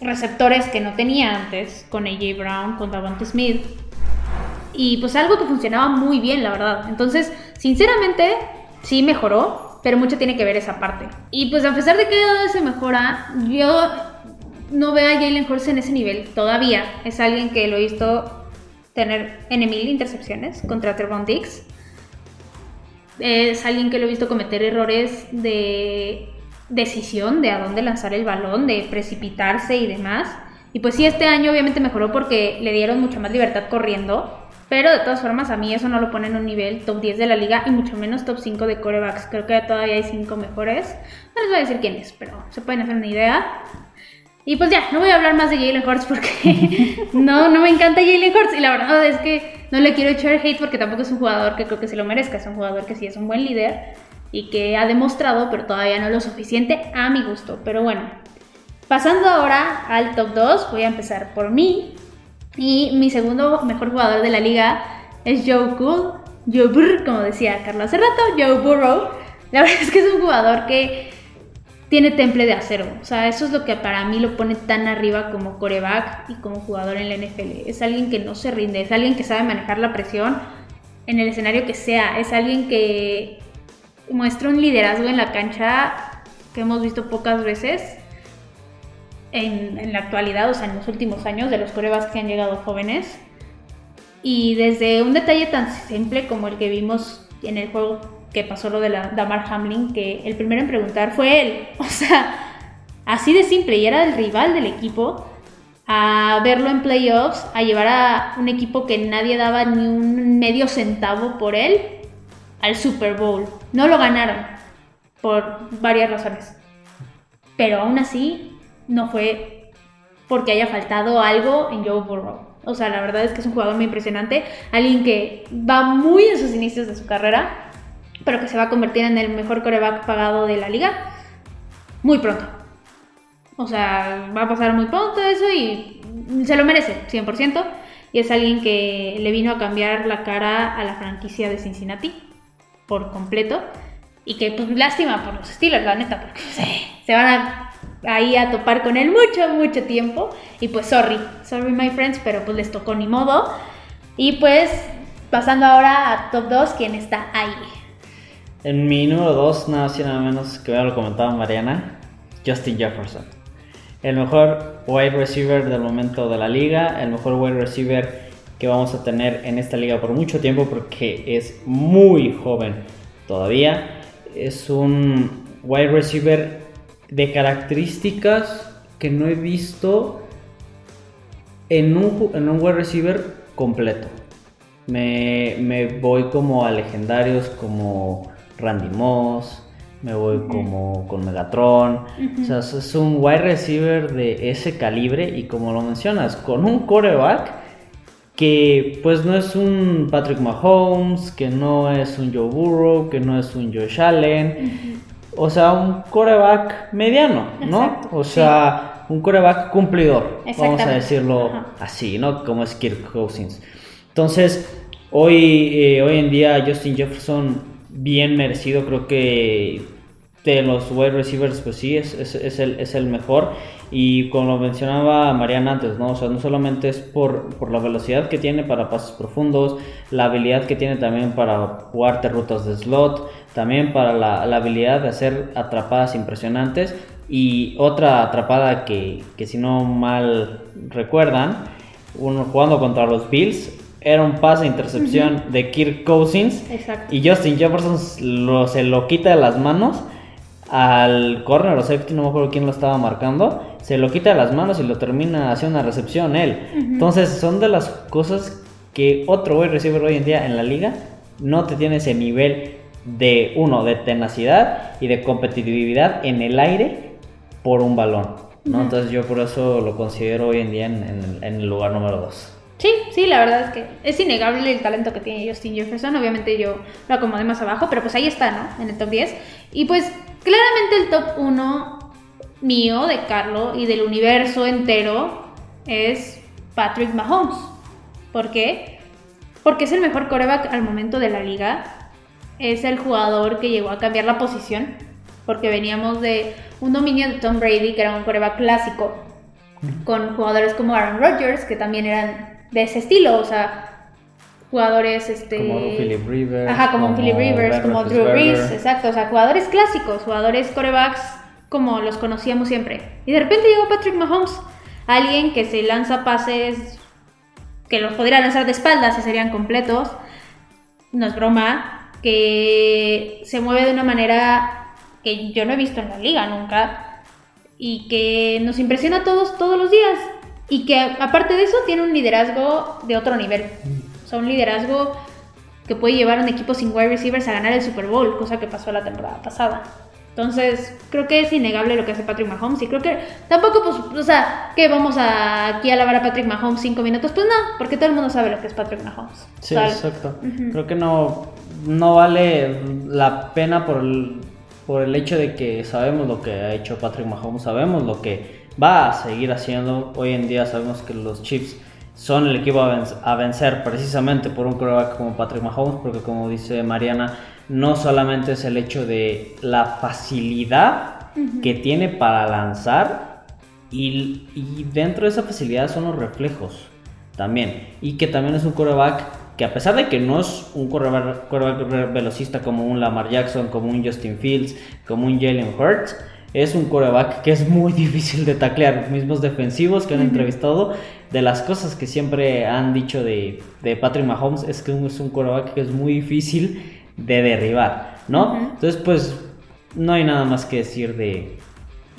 receptores que no tenía antes, con AJ Brown, con Davante Smith. Y pues algo que funcionaba muy bien, la verdad. Entonces, sinceramente, sí mejoró, pero mucho tiene que ver esa parte. Y pues a pesar de que se mejora, yo no veo a Jalen Hurts en ese nivel todavía. Es alguien que lo he visto tener en mil intercepciones contra Trevon Diggs es alguien que lo he visto cometer errores de decisión de a dónde lanzar el balón, de precipitarse y demás. Y pues sí, este año obviamente mejoró porque le dieron mucha más libertad corriendo. Pero de todas formas, a mí eso no lo pone en un nivel top 10 de la liga y mucho menos top 5 de corebacks. Creo que todavía hay 5 mejores. No les voy a decir quiénes, pero se pueden hacer una idea. Y pues ya, no voy a hablar más de Jalen Hurts porque no, no me encanta Jalen Hurts. Y la verdad es que no le quiero echar hate porque tampoco es un jugador que creo que se lo merezca. Es un jugador que sí es un buen líder y que ha demostrado, pero todavía no lo suficiente a mi gusto. Pero bueno, pasando ahora al top 2, voy a empezar por mí. Y mi segundo mejor jugador de la liga es Joe Cool. Joe Burr, como decía Carlos hace rato, Joe Burrow. La verdad es que es un jugador que tiene temple de acero. O sea, eso es lo que para mí lo pone tan arriba como coreback y como jugador en la NFL. Es alguien que no se rinde, es alguien que sabe manejar la presión en el escenario que sea. Es alguien que muestra un liderazgo en la cancha que hemos visto pocas veces en, la actualidad, o sea, en los últimos años, de los corebacks que han llegado jóvenes. Y desde un detalle tan simple como el que vimos en el juego que pasó lo de la Damar Hamlin, que el primero en preguntar fue él. O sea, así de simple, y era el rival del equipo, a verlo en playoffs, a llevar a un equipo que nadie daba ni un medio centavo por él al Super Bowl. No lo ganaron por varias razones. Pero aún así, no fue porque haya faltado algo en Joe Burrow. O sea, la verdad es que es un jugador muy impresionante, alguien que va muy en sus inicios de su carrera pero que se va a convertir en el mejor coreback pagado de la liga muy pronto. O sea, va a pasar muy pronto eso y se lo merece, 100%. Y es alguien que le vino a cambiar la cara a la franquicia de Cincinnati por completo. Y que, pues, lástima por los estilos, la neta, porque se van a, ahí a topar con él mucho, mucho tiempo. Y pues, sorry, sorry, my friends, pero pues les tocó ni modo. Y pues, pasando ahora a top 2, ¿quién está ahí? En mi número 2, nada más y nada menos que ya lo comentaba Mariana, Justin Jefferson. El mejor wide receiver del momento de la liga, el mejor wide receiver que vamos a tener en esta liga por mucho tiempo porque es muy joven todavía. Es un wide receiver de características que no he visto en un, en un wide receiver completo. Me, me voy como a legendarios como Randy Moss, me voy como con Megatron. O sea, es un wide receiver de ese calibre y como lo mencionas, con un coreback que pues no es un Patrick Mahomes, que no es un Joe Burrow, que no es un Josh Allen, o sea, un coreback mediano, ¿no? o sea, un coreback cumplidor, vamos a decirlo así, ¿no? Como es Kirk Cousins. Entonces, hoy, eh, hoy en día Justin Jefferson bien merecido, creo que de los wide receivers, pues sí, es, es, el, es el mejor. Y como lo mencionaba Mariana antes, ¿no? O sea, no solamente es por, por la velocidad que tiene para pasos profundos, la habilidad que tiene también para jugarte rutas de slot, también para la, la habilidad de hacer atrapadas impresionantes. Y otra atrapada que, que si no mal recuerdan, uno jugando contra los Bills, era un pase de intercepción de Kirk Cousins. Exacto. Y Justin Jefferson lo, se lo quita de las manos al corner o safety, no me acuerdo quién lo estaba marcando, se lo quita de las manos y lo termina haciendo una recepción él. Entonces son de las cosas que otro wide receiver hoy en día en la liga no te tiene ese nivel de uno, de tenacidad y de competitividad en el aire por un balón. ¿no? Entonces yo por eso lo considero hoy en día en, el lugar número 2. Sí, sí, la verdad es que es innegable el talento que tiene Justin Jefferson. Obviamente yo lo acomodé más abajo, pero pues ahí está, ¿no? En el top 10. Y pues claramente el top 1 mío, de Carlo y del universo entero es Patrick Mahomes. ¿Por qué? Porque es el mejor coreback al momento de la liga. Es el jugador que llegó a cambiar la posición. Porque veníamos de un dominio de Tom Brady, que era un coreback clásico, con jugadores como Aaron Rodgers, que también eran de ese estilo. O sea, jugadores este como Philip Rivers ajá como, Philip Rivers como Drew Brees exacto o sea jugadores clásicos jugadores corebacks como los conocíamos siempre. Y de repente llegó Patrick Mahomes, alguien que se lanza pases que los podría lanzar de espaldas y serían completos. No es broma, que se mueve de una manera que yo no he visto en la liga nunca y que nos impresiona a todos todos los días y que aparte de eso tiene un liderazgo de otro nivel. O sea, un liderazgo que puede llevar a un equipo sin wide receivers a ganar el Super Bowl, cosa que pasó la temporada pasada. Entonces, creo que es innegable lo que hace Patrick Mahomes y creo que tampoco, pues, o sea, que vamos a, aquí a alabar a Patrick Mahomes cinco minutos, pues no, porque todo el mundo sabe lo que es Patrick Mahomes. Sí, exacto. Creo que no, no vale la pena por el, por el hecho de que sabemos lo que ha hecho Patrick Mahomes, sabemos lo que va a seguir haciendo. Hoy en día sabemos que los Chiefs son el equipo a, vencer precisamente por un quarterback como Patrick Mahomes, porque como dice Mariana, no solamente es el hecho de la facilidad que tiene para lanzar y, dentro de esa facilidad son los reflejos también. Y que también es un quarterback que a pesar de que no es un quarterback, velocista como un Lamar Jackson, como un Justin Fields, como un Jalen Hurts, es un quarterback que es muy difícil de taclear. Mismos defensivos que han entrevistado, de las cosas que siempre han dicho de, de Patrick Mahomes es que es un quarterback que es muy difícil de derribar, ¿no? Entonces, pues, no hay nada más que decir de,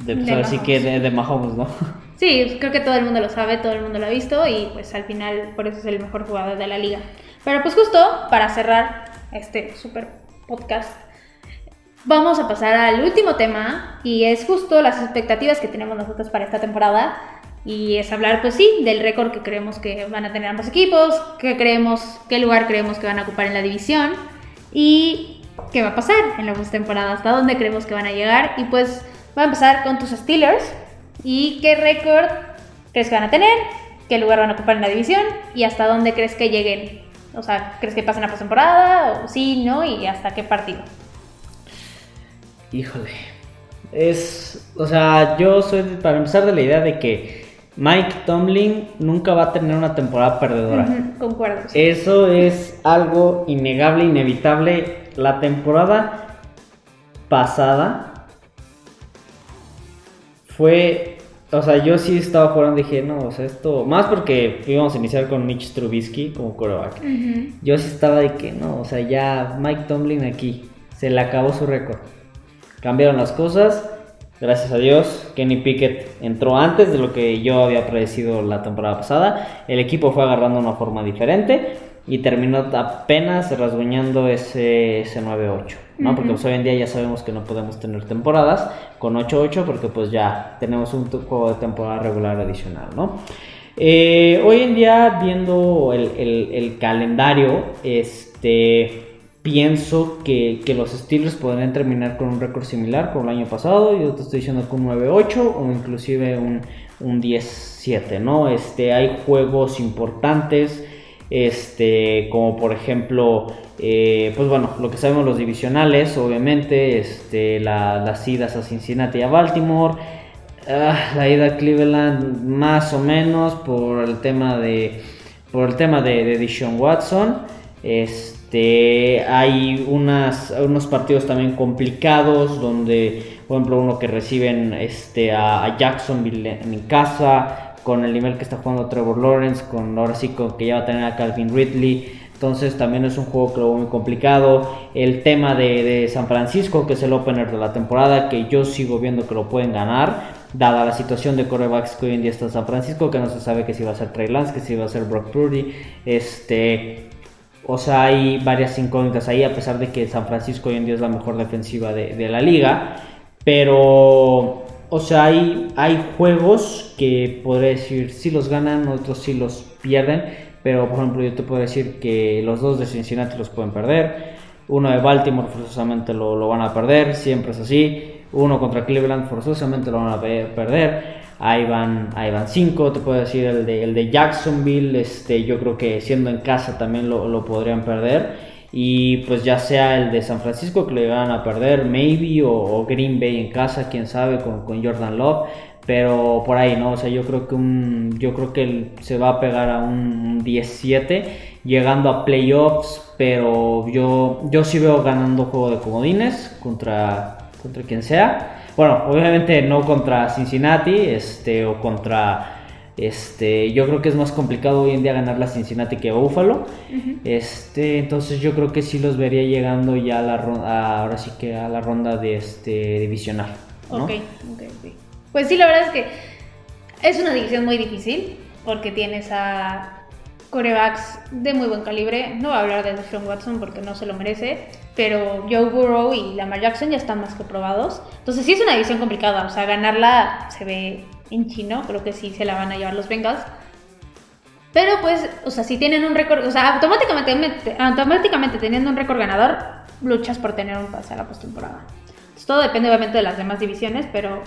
de, pues, que de, de Mahomes, ¿no? Sí, creo que todo el mundo lo sabe, todo el mundo lo ha visto y pues al final por eso es el mejor jugador de la liga. Pero pues justo para cerrar este super podcast, vamos a pasar al último tema y es justo las expectativas que tenemos nosotros para esta temporada. Y es hablar, pues sí, del récord que creemos que van a tener ambos equipos, qué creemos, qué lugar creemos que van a ocupar en la división y qué va a pasar en la temporada, hasta dónde creemos que van a llegar. Y pues va a empezar con tus Steelers y qué récord crees que van a tener, qué lugar van a ocupar en la división y hasta dónde crees que lleguen. O sea, ¿crees que pasen la postemporada? O sí, no, y hasta qué partido. Híjole. Es, o sea, yo soy para empezar de la idea de que Mike Tomlin nunca va a tener una temporada perdedora. concuerdo. Eso es algo innegable, inevitable. La temporada pasada fue, o sea, yo sí estaba jugando y dije, no, o sea, esto, más porque íbamos a iniciar con Mitch Trubisky como quarterback. Yo sí estaba de que, no, o sea, ya Mike Tomlin aquí, se le acabó su récord. Cambiaron las cosas Gracias a Dios, Kenny Pickett entró antes de lo que yo había predecido la temporada pasada. El equipo fue agarrando una forma diferente y terminó apenas rasguñando ese, ese 9-8, ¿no? Porque pues, hoy en día ya sabemos que no podemos tener temporadas con 8-8 porque pues ya tenemos un juego de temporada regular adicional, ¿no? Eh, hoy en día, viendo el, calendario, este, pienso que, los Steelers podrían terminar con un récord similar con el año pasado. Yo te estoy diciendo con un 9-8 o inclusive un, un 10-7, ¿no? Este, hay juegos importantes este, como por ejemplo, eh, pues bueno, lo que sabemos los divisionales, obviamente, este, las idas a Cincinnati y a Baltimore, ah, la ida a Cleveland más o menos por el tema de, por el tema de, de Watson, este, hay unas, unos partidos también complicados donde, por ejemplo, uno que reciben este, a, a Jacksonville en casa, con el nivel que está jugando Trevor Lawrence, con ahora sí con que ya va a tener a Calvin Ridley. Entonces también es un juego creo muy complicado. El tema de, San Francisco, que es el opener de la temporada, que yo sigo viendo que lo pueden ganar, dada la situación de corebacks que hoy en día está en San Francisco, que no se sabe que si va a ser Trey Lance, que si va a ser Brock Purdy. Este, o sea, hay varias incógnitas ahí, a pesar de que San Francisco hoy en día es la mejor defensiva de, de la liga. Pero o sea, hay, hay juegos que podré decir si los ganan, otros sí los pierden. Pero por ejemplo, yo te puedo decir que los dos de Cincinnati los pueden perder. Uno de Baltimore forzosamente lo, van a perder, siempre es así. Uno contra Cleveland forzosamente lo van a perder. Ahí van, ahí van cinco, te puedo decir el de, el de Jacksonville, este, yo creo que siendo en casa también lo, lo podrían perder y pues ya sea el de San Francisco que le van a perder, maybe, o, Green Bay en casa, quién sabe, con, con, Jordan Love, pero por ahí, ¿no? O sea, yo creo que un, yo creo que se va a pegar a un 17, llegando a playoffs, pero yo, yo sí veo ganando juego de comodines contra, contra quien sea. Bueno, obviamente no contra Cincinnati, este, o contra este, yo creo que es más complicado hoy en día ganar la Cincinnati que Buffalo. Este, entonces yo creo que sí los vería llegando ya a la ronda, ahora sí que a la ronda de este divisional. Ok, ok, Pues sí, la verdad es que es una división muy difícil porque tienes a corebacks de muy buen calibre. No voy a hablar de Deshaun Watson porque no se lo merece, pero Joe Burrow y Lamar Jackson ya están más que probados. Entonces sí es una división complicada, o sea, ganarla se ve en chino, creo que sí se la van a llevar los Bengals. Pero pues, o sea, si tienen un récord, o sea, automáticamente, automáticamente teniendo un récord ganador, luchas por tener un pase a la postemporada. todo depende obviamente de las demás divisiones, pero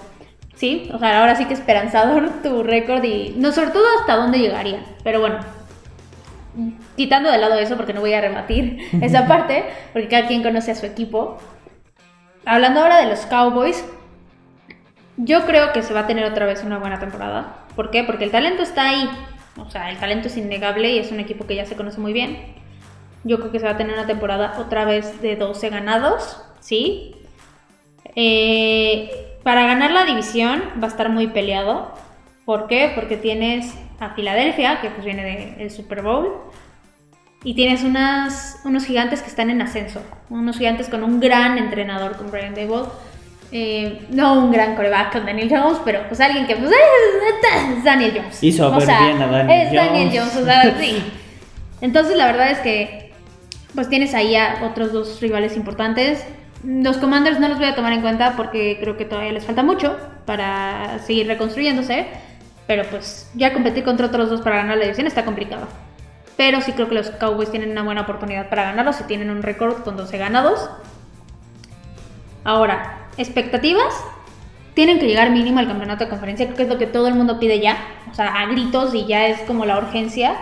sí, o sea, ahora sí que esperanzador tu récord y no sobre todo hasta dónde llegaría. Pero bueno, quitando de lado eso porque no voy a rebatir esa parte, porque cada quien conoce a su equipo. Hablando ahora de los Cowboys, yo creo que se va a tener otra vez una buena temporada. ¿Por qué? Porque el talento está ahí. O sea, el talento es innegable y es un equipo que ya se conoce muy bien. Yo creo que se va a tener una temporada otra vez de 12 ganados, ¿sí? Eh, para ganar la división va a estar muy peleado. ¿Por qué? Porque tienes a Filadelfia, que pues viene del Super Bowl, y tienes unas, unos gigantes que están en ascenso, unos gigantes con un gran entrenador, con Brian Dable eh, no un gran coreback con Daniel Jones, pero pues alguien que pues es Daniel Jones. Hizo ver bien a Daniel es Daniel Jones, o sea, sí. Entonces la verdad es que pues tienes ahí a otros dos rivales importantes. Los Commanders no los voy a tomar en cuenta porque creo que todavía les falta mucho para seguir reconstruyéndose. Pero pues ya competir contra otros dos para ganar la división está complicado. Pero sí creo que los Cowboys tienen una buena oportunidad para ganarlo si tienen un récord con 12 ganados. Ahora, expectativas tienen que llegar mínimo al campeonato de conferencia, creo que es lo que todo el mundo pide ya, o sea, a gritos y ya es como la urgencia.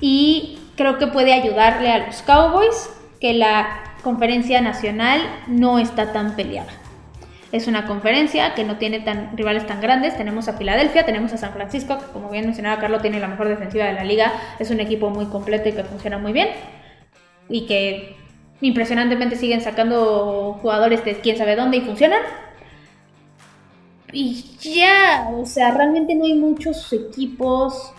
Y creo que puede ayudarle a los Cowboys que la conferencia nacional no está tan peleada. Es una conferencia que no tiene tan, rivales tan grandes. Tenemos a Filadelfia, tenemos a San Francisco, que como bien mencionaba Carlos, tiene la mejor defensiva de la liga. Es un equipo muy completo y que funciona muy bien. Y que impresionantemente siguen sacando jugadores de quién sabe dónde y funcionan. Y ya, o sea, realmente no hay muchos equipos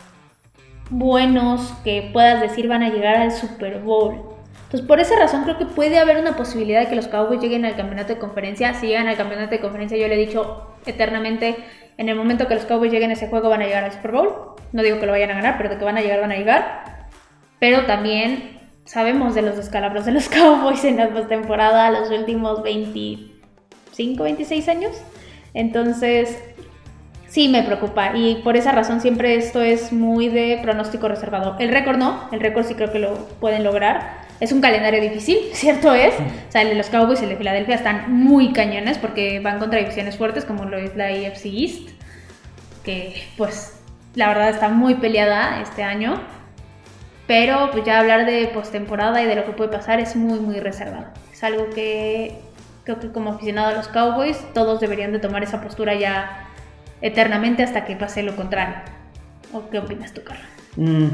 buenos que puedas decir van a llegar al Super Bowl. Entonces, por esa razón creo que puede haber una posibilidad de que los Cowboys lleguen al campeonato de conferencia. Si llegan al campeonato de conferencia, yo le he dicho eternamente, en el momento que los Cowboys lleguen a ese juego van a llegar al Super Bowl. No digo que lo vayan a ganar, pero de que van a llegar, van a llegar. Pero también sabemos de los descalabros de los Cowboys en la postemporada los últimos 25, 26 años. Entonces, sí me preocupa y por esa razón siempre esto es muy de pronóstico reservado. El récord no, el récord sí creo que lo pueden lograr. Es un calendario difícil, cierto es. O sea, el de los Cowboys y el de Filadelfia están muy cañones porque van contra divisiones fuertes como lo es la AFC East, que pues la verdad está muy peleada este año. Pero pues ya hablar de postemporada y de lo que puede pasar es muy muy reservado. Es algo que creo que como aficionado a los Cowboys todos deberían de tomar esa postura ya eternamente hasta que pase lo contrario. ¿O qué opinas tú, Carlos? Mm,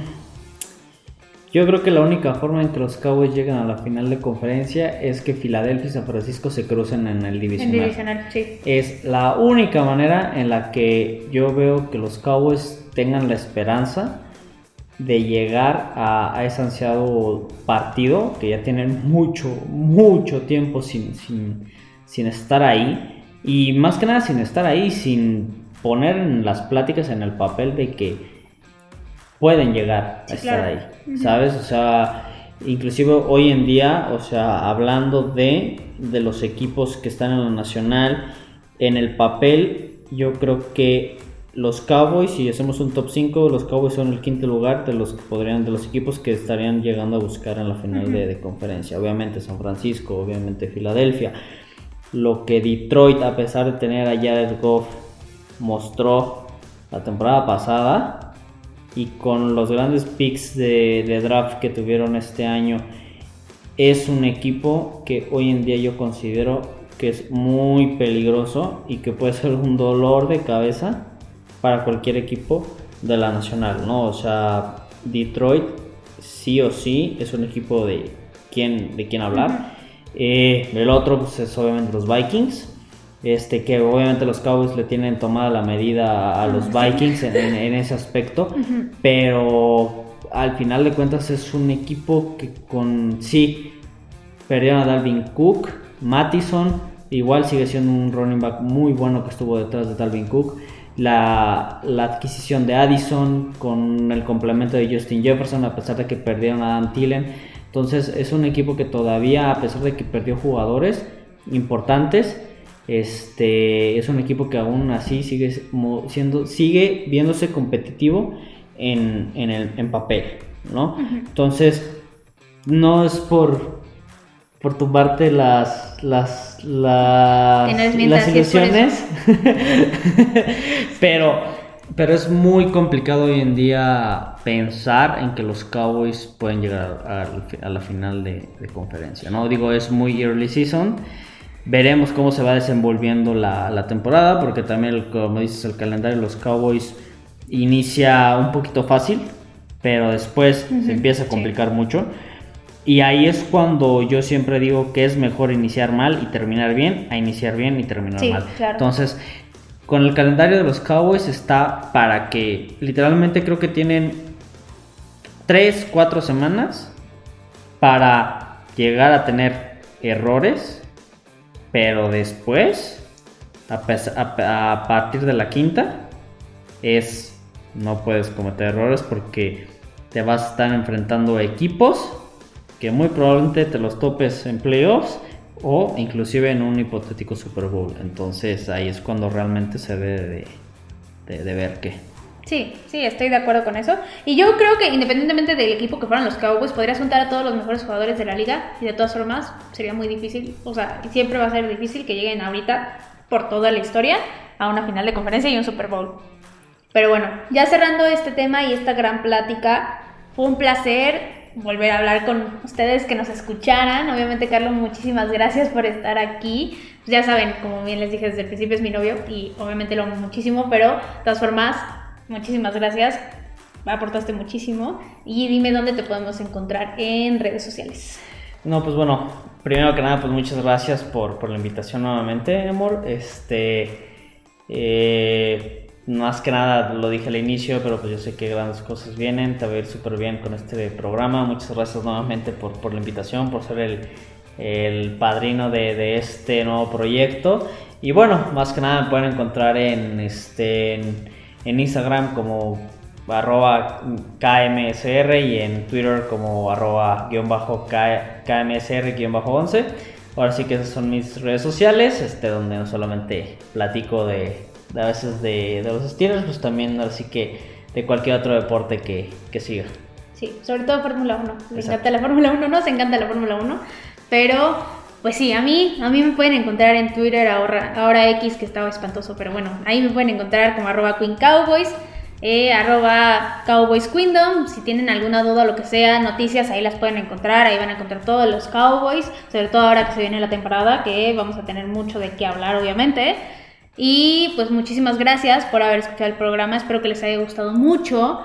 yo creo que la única forma en que los Cowboys lleguen a la final de conferencia es que Filadelfia y San Francisco se crucen en el divisional. En divisional, sí. Es la única manera en la que yo veo que los Cowboys tengan la esperanza de llegar a, ese ansiado partido que ya tienen mucho, mucho tiempo sin, sin estar ahí. Y más que nada sin estar ahí, sin poner en las pláticas en el papel de que pueden llegar a estar ahí, ¿sabes? O sea, inclusive hoy en día, o sea, hablando de, de los equipos que están en la nacional, en el papel, yo creo que los Cowboys, si hacemos un top 5, los Cowboys son el quinto lugar de los que podrían, de los equipos que estarían llegando a buscar en la final de, de, conferencia. Obviamente San Francisco, obviamente Filadelfia. Lo que Detroit, a pesar de tener a Jared Goff mostró la temporada pasada y con los grandes picks de, draft que tuvieron este año, es un equipo que hoy en día yo considero que es muy peligroso y que puede ser un dolor de cabeza para cualquier equipo de la nacional, ¿no? O sea, Detroit sí o sí es un equipo de quien, de quien hablar. Eh, el otro pues, es obviamente los Vikings. Este, que obviamente los Cowboys le tienen tomada la medida a los Vikings en, ese aspecto, pero al final de cuentas es un equipo que con sí perdieron a Dalvin Cook, Mattison, igual sigue siendo un running back muy bueno que estuvo detrás de Dalvin Cook. La, la, adquisición de Addison con el complemento de Justin Jefferson, a pesar de que perdieron a Dan Thielen. Entonces es un equipo que todavía, a pesar de que perdió jugadores importantes, este, es un equipo que aún así sigue siendo, sigue viéndose competitivo en, el, en papel, ¿no? Entonces, no es por, por tumbarte las, las, las, las ilusiones, pero, pero es muy complicado hoy en día pensar en que los Cowboys pueden llegar a, la final de, de conferencia, ¿no? Digo, es muy early season. Veremos cómo se va desenvolviendo la, temporada, porque también, como dices, el calendario de los Cowboys inicia un poquito fácil, pero después se empieza a complicar mucho. Y ahí es cuando yo siempre digo que es mejor iniciar mal y terminar bien, a iniciar bien y terminar mal. Entonces, con el calendario de los Cowboys está para que literalmente creo que tienen 3, 4 semanas para llegar a tener errores pero después, a, partir de la quinta, es no puedes cometer errores porque te vas a estar enfrentando equipos que muy probablemente te los topes en playoffs o inclusive en un hipotético Super Bowl. Entonces ahí es cuando realmente se debe de, de ver qué. Sí, sí, estoy de acuerdo con eso. Y yo creo que independientemente del equipo que fueran los Cowboys, podrías juntar a todos los mejores jugadores de la liga y de todas formas sería muy difícil, o sea, siempre va a ser difícil que lleguen ahorita por toda la historia a una final de conferencia y un Super Bowl. Pero bueno, ya cerrando este tema y esta gran plática, fue un placer volver a hablar con ustedes que nos escucharan. Obviamente, Carlos, muchísimas gracias por estar aquí. Ya saben, como bien les dije desde el principio, es mi novio y obviamente lo amo muchísimo, pero de todas formas, Muchísimas gracias. Aportaste muchísimo. Y dime dónde te podemos encontrar en redes sociales. No, pues bueno, primero que nada, pues muchas gracias por, la invitación nuevamente, amor. Este. Eh, más que nada lo dije al inicio, pero pues yo sé que grandes cosas vienen. Te va a ir súper bien con este programa. Muchas gracias nuevamente por, la invitación, por ser el, padrino de, este nuevo proyecto. Y bueno, más que nada me pueden encontrar en este Instagram como arroba KMSR y en Twitter como arroba guion bajo KMSR guion bajo 11. Ahora sí que esas son mis redes sociales, este, donde no solamente platico de, a veces de, de, los Steelers, pues también así que de cualquier otro deporte que, que siga. Sí, sobre todo Fórmula 1. Le encanta la Fórmula 1, no se encanta la Fórmula 1, pero pues sí, a mí, a mí me pueden encontrar en Twitter ahora, ahora X, que estaba espantoso, pero bueno, ahí me pueden encontrar como arroba Queen Cowboys. Eh, arroba Cowboys. Si tienen alguna duda o lo que sea, noticias, ahí las pueden encontrar. Ahí van a encontrar todos los Cowboys, sobre todo ahora que se viene la temporada, que vamos a tener mucho de qué hablar, obviamente. Y pues muchísimas gracias por haber escuchado el programa. Espero que les haya gustado mucho.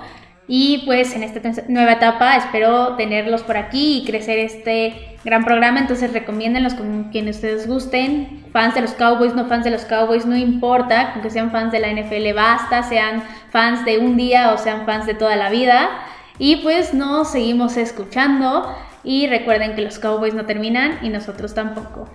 Y pues en esta nueva etapa espero tenerlos por aquí y crecer este gran programa. Entonces recomiéndenlos con quienes ustedes gusten. Fans de los Cowboys, no fans de los Cowboys, no importa. Aunque sean fans de la NFL, basta. Sean fans de un día o sean fans de toda la vida. Y pues nos seguimos escuchando. Y recuerden que los Cowboys no terminan y nosotros tampoco.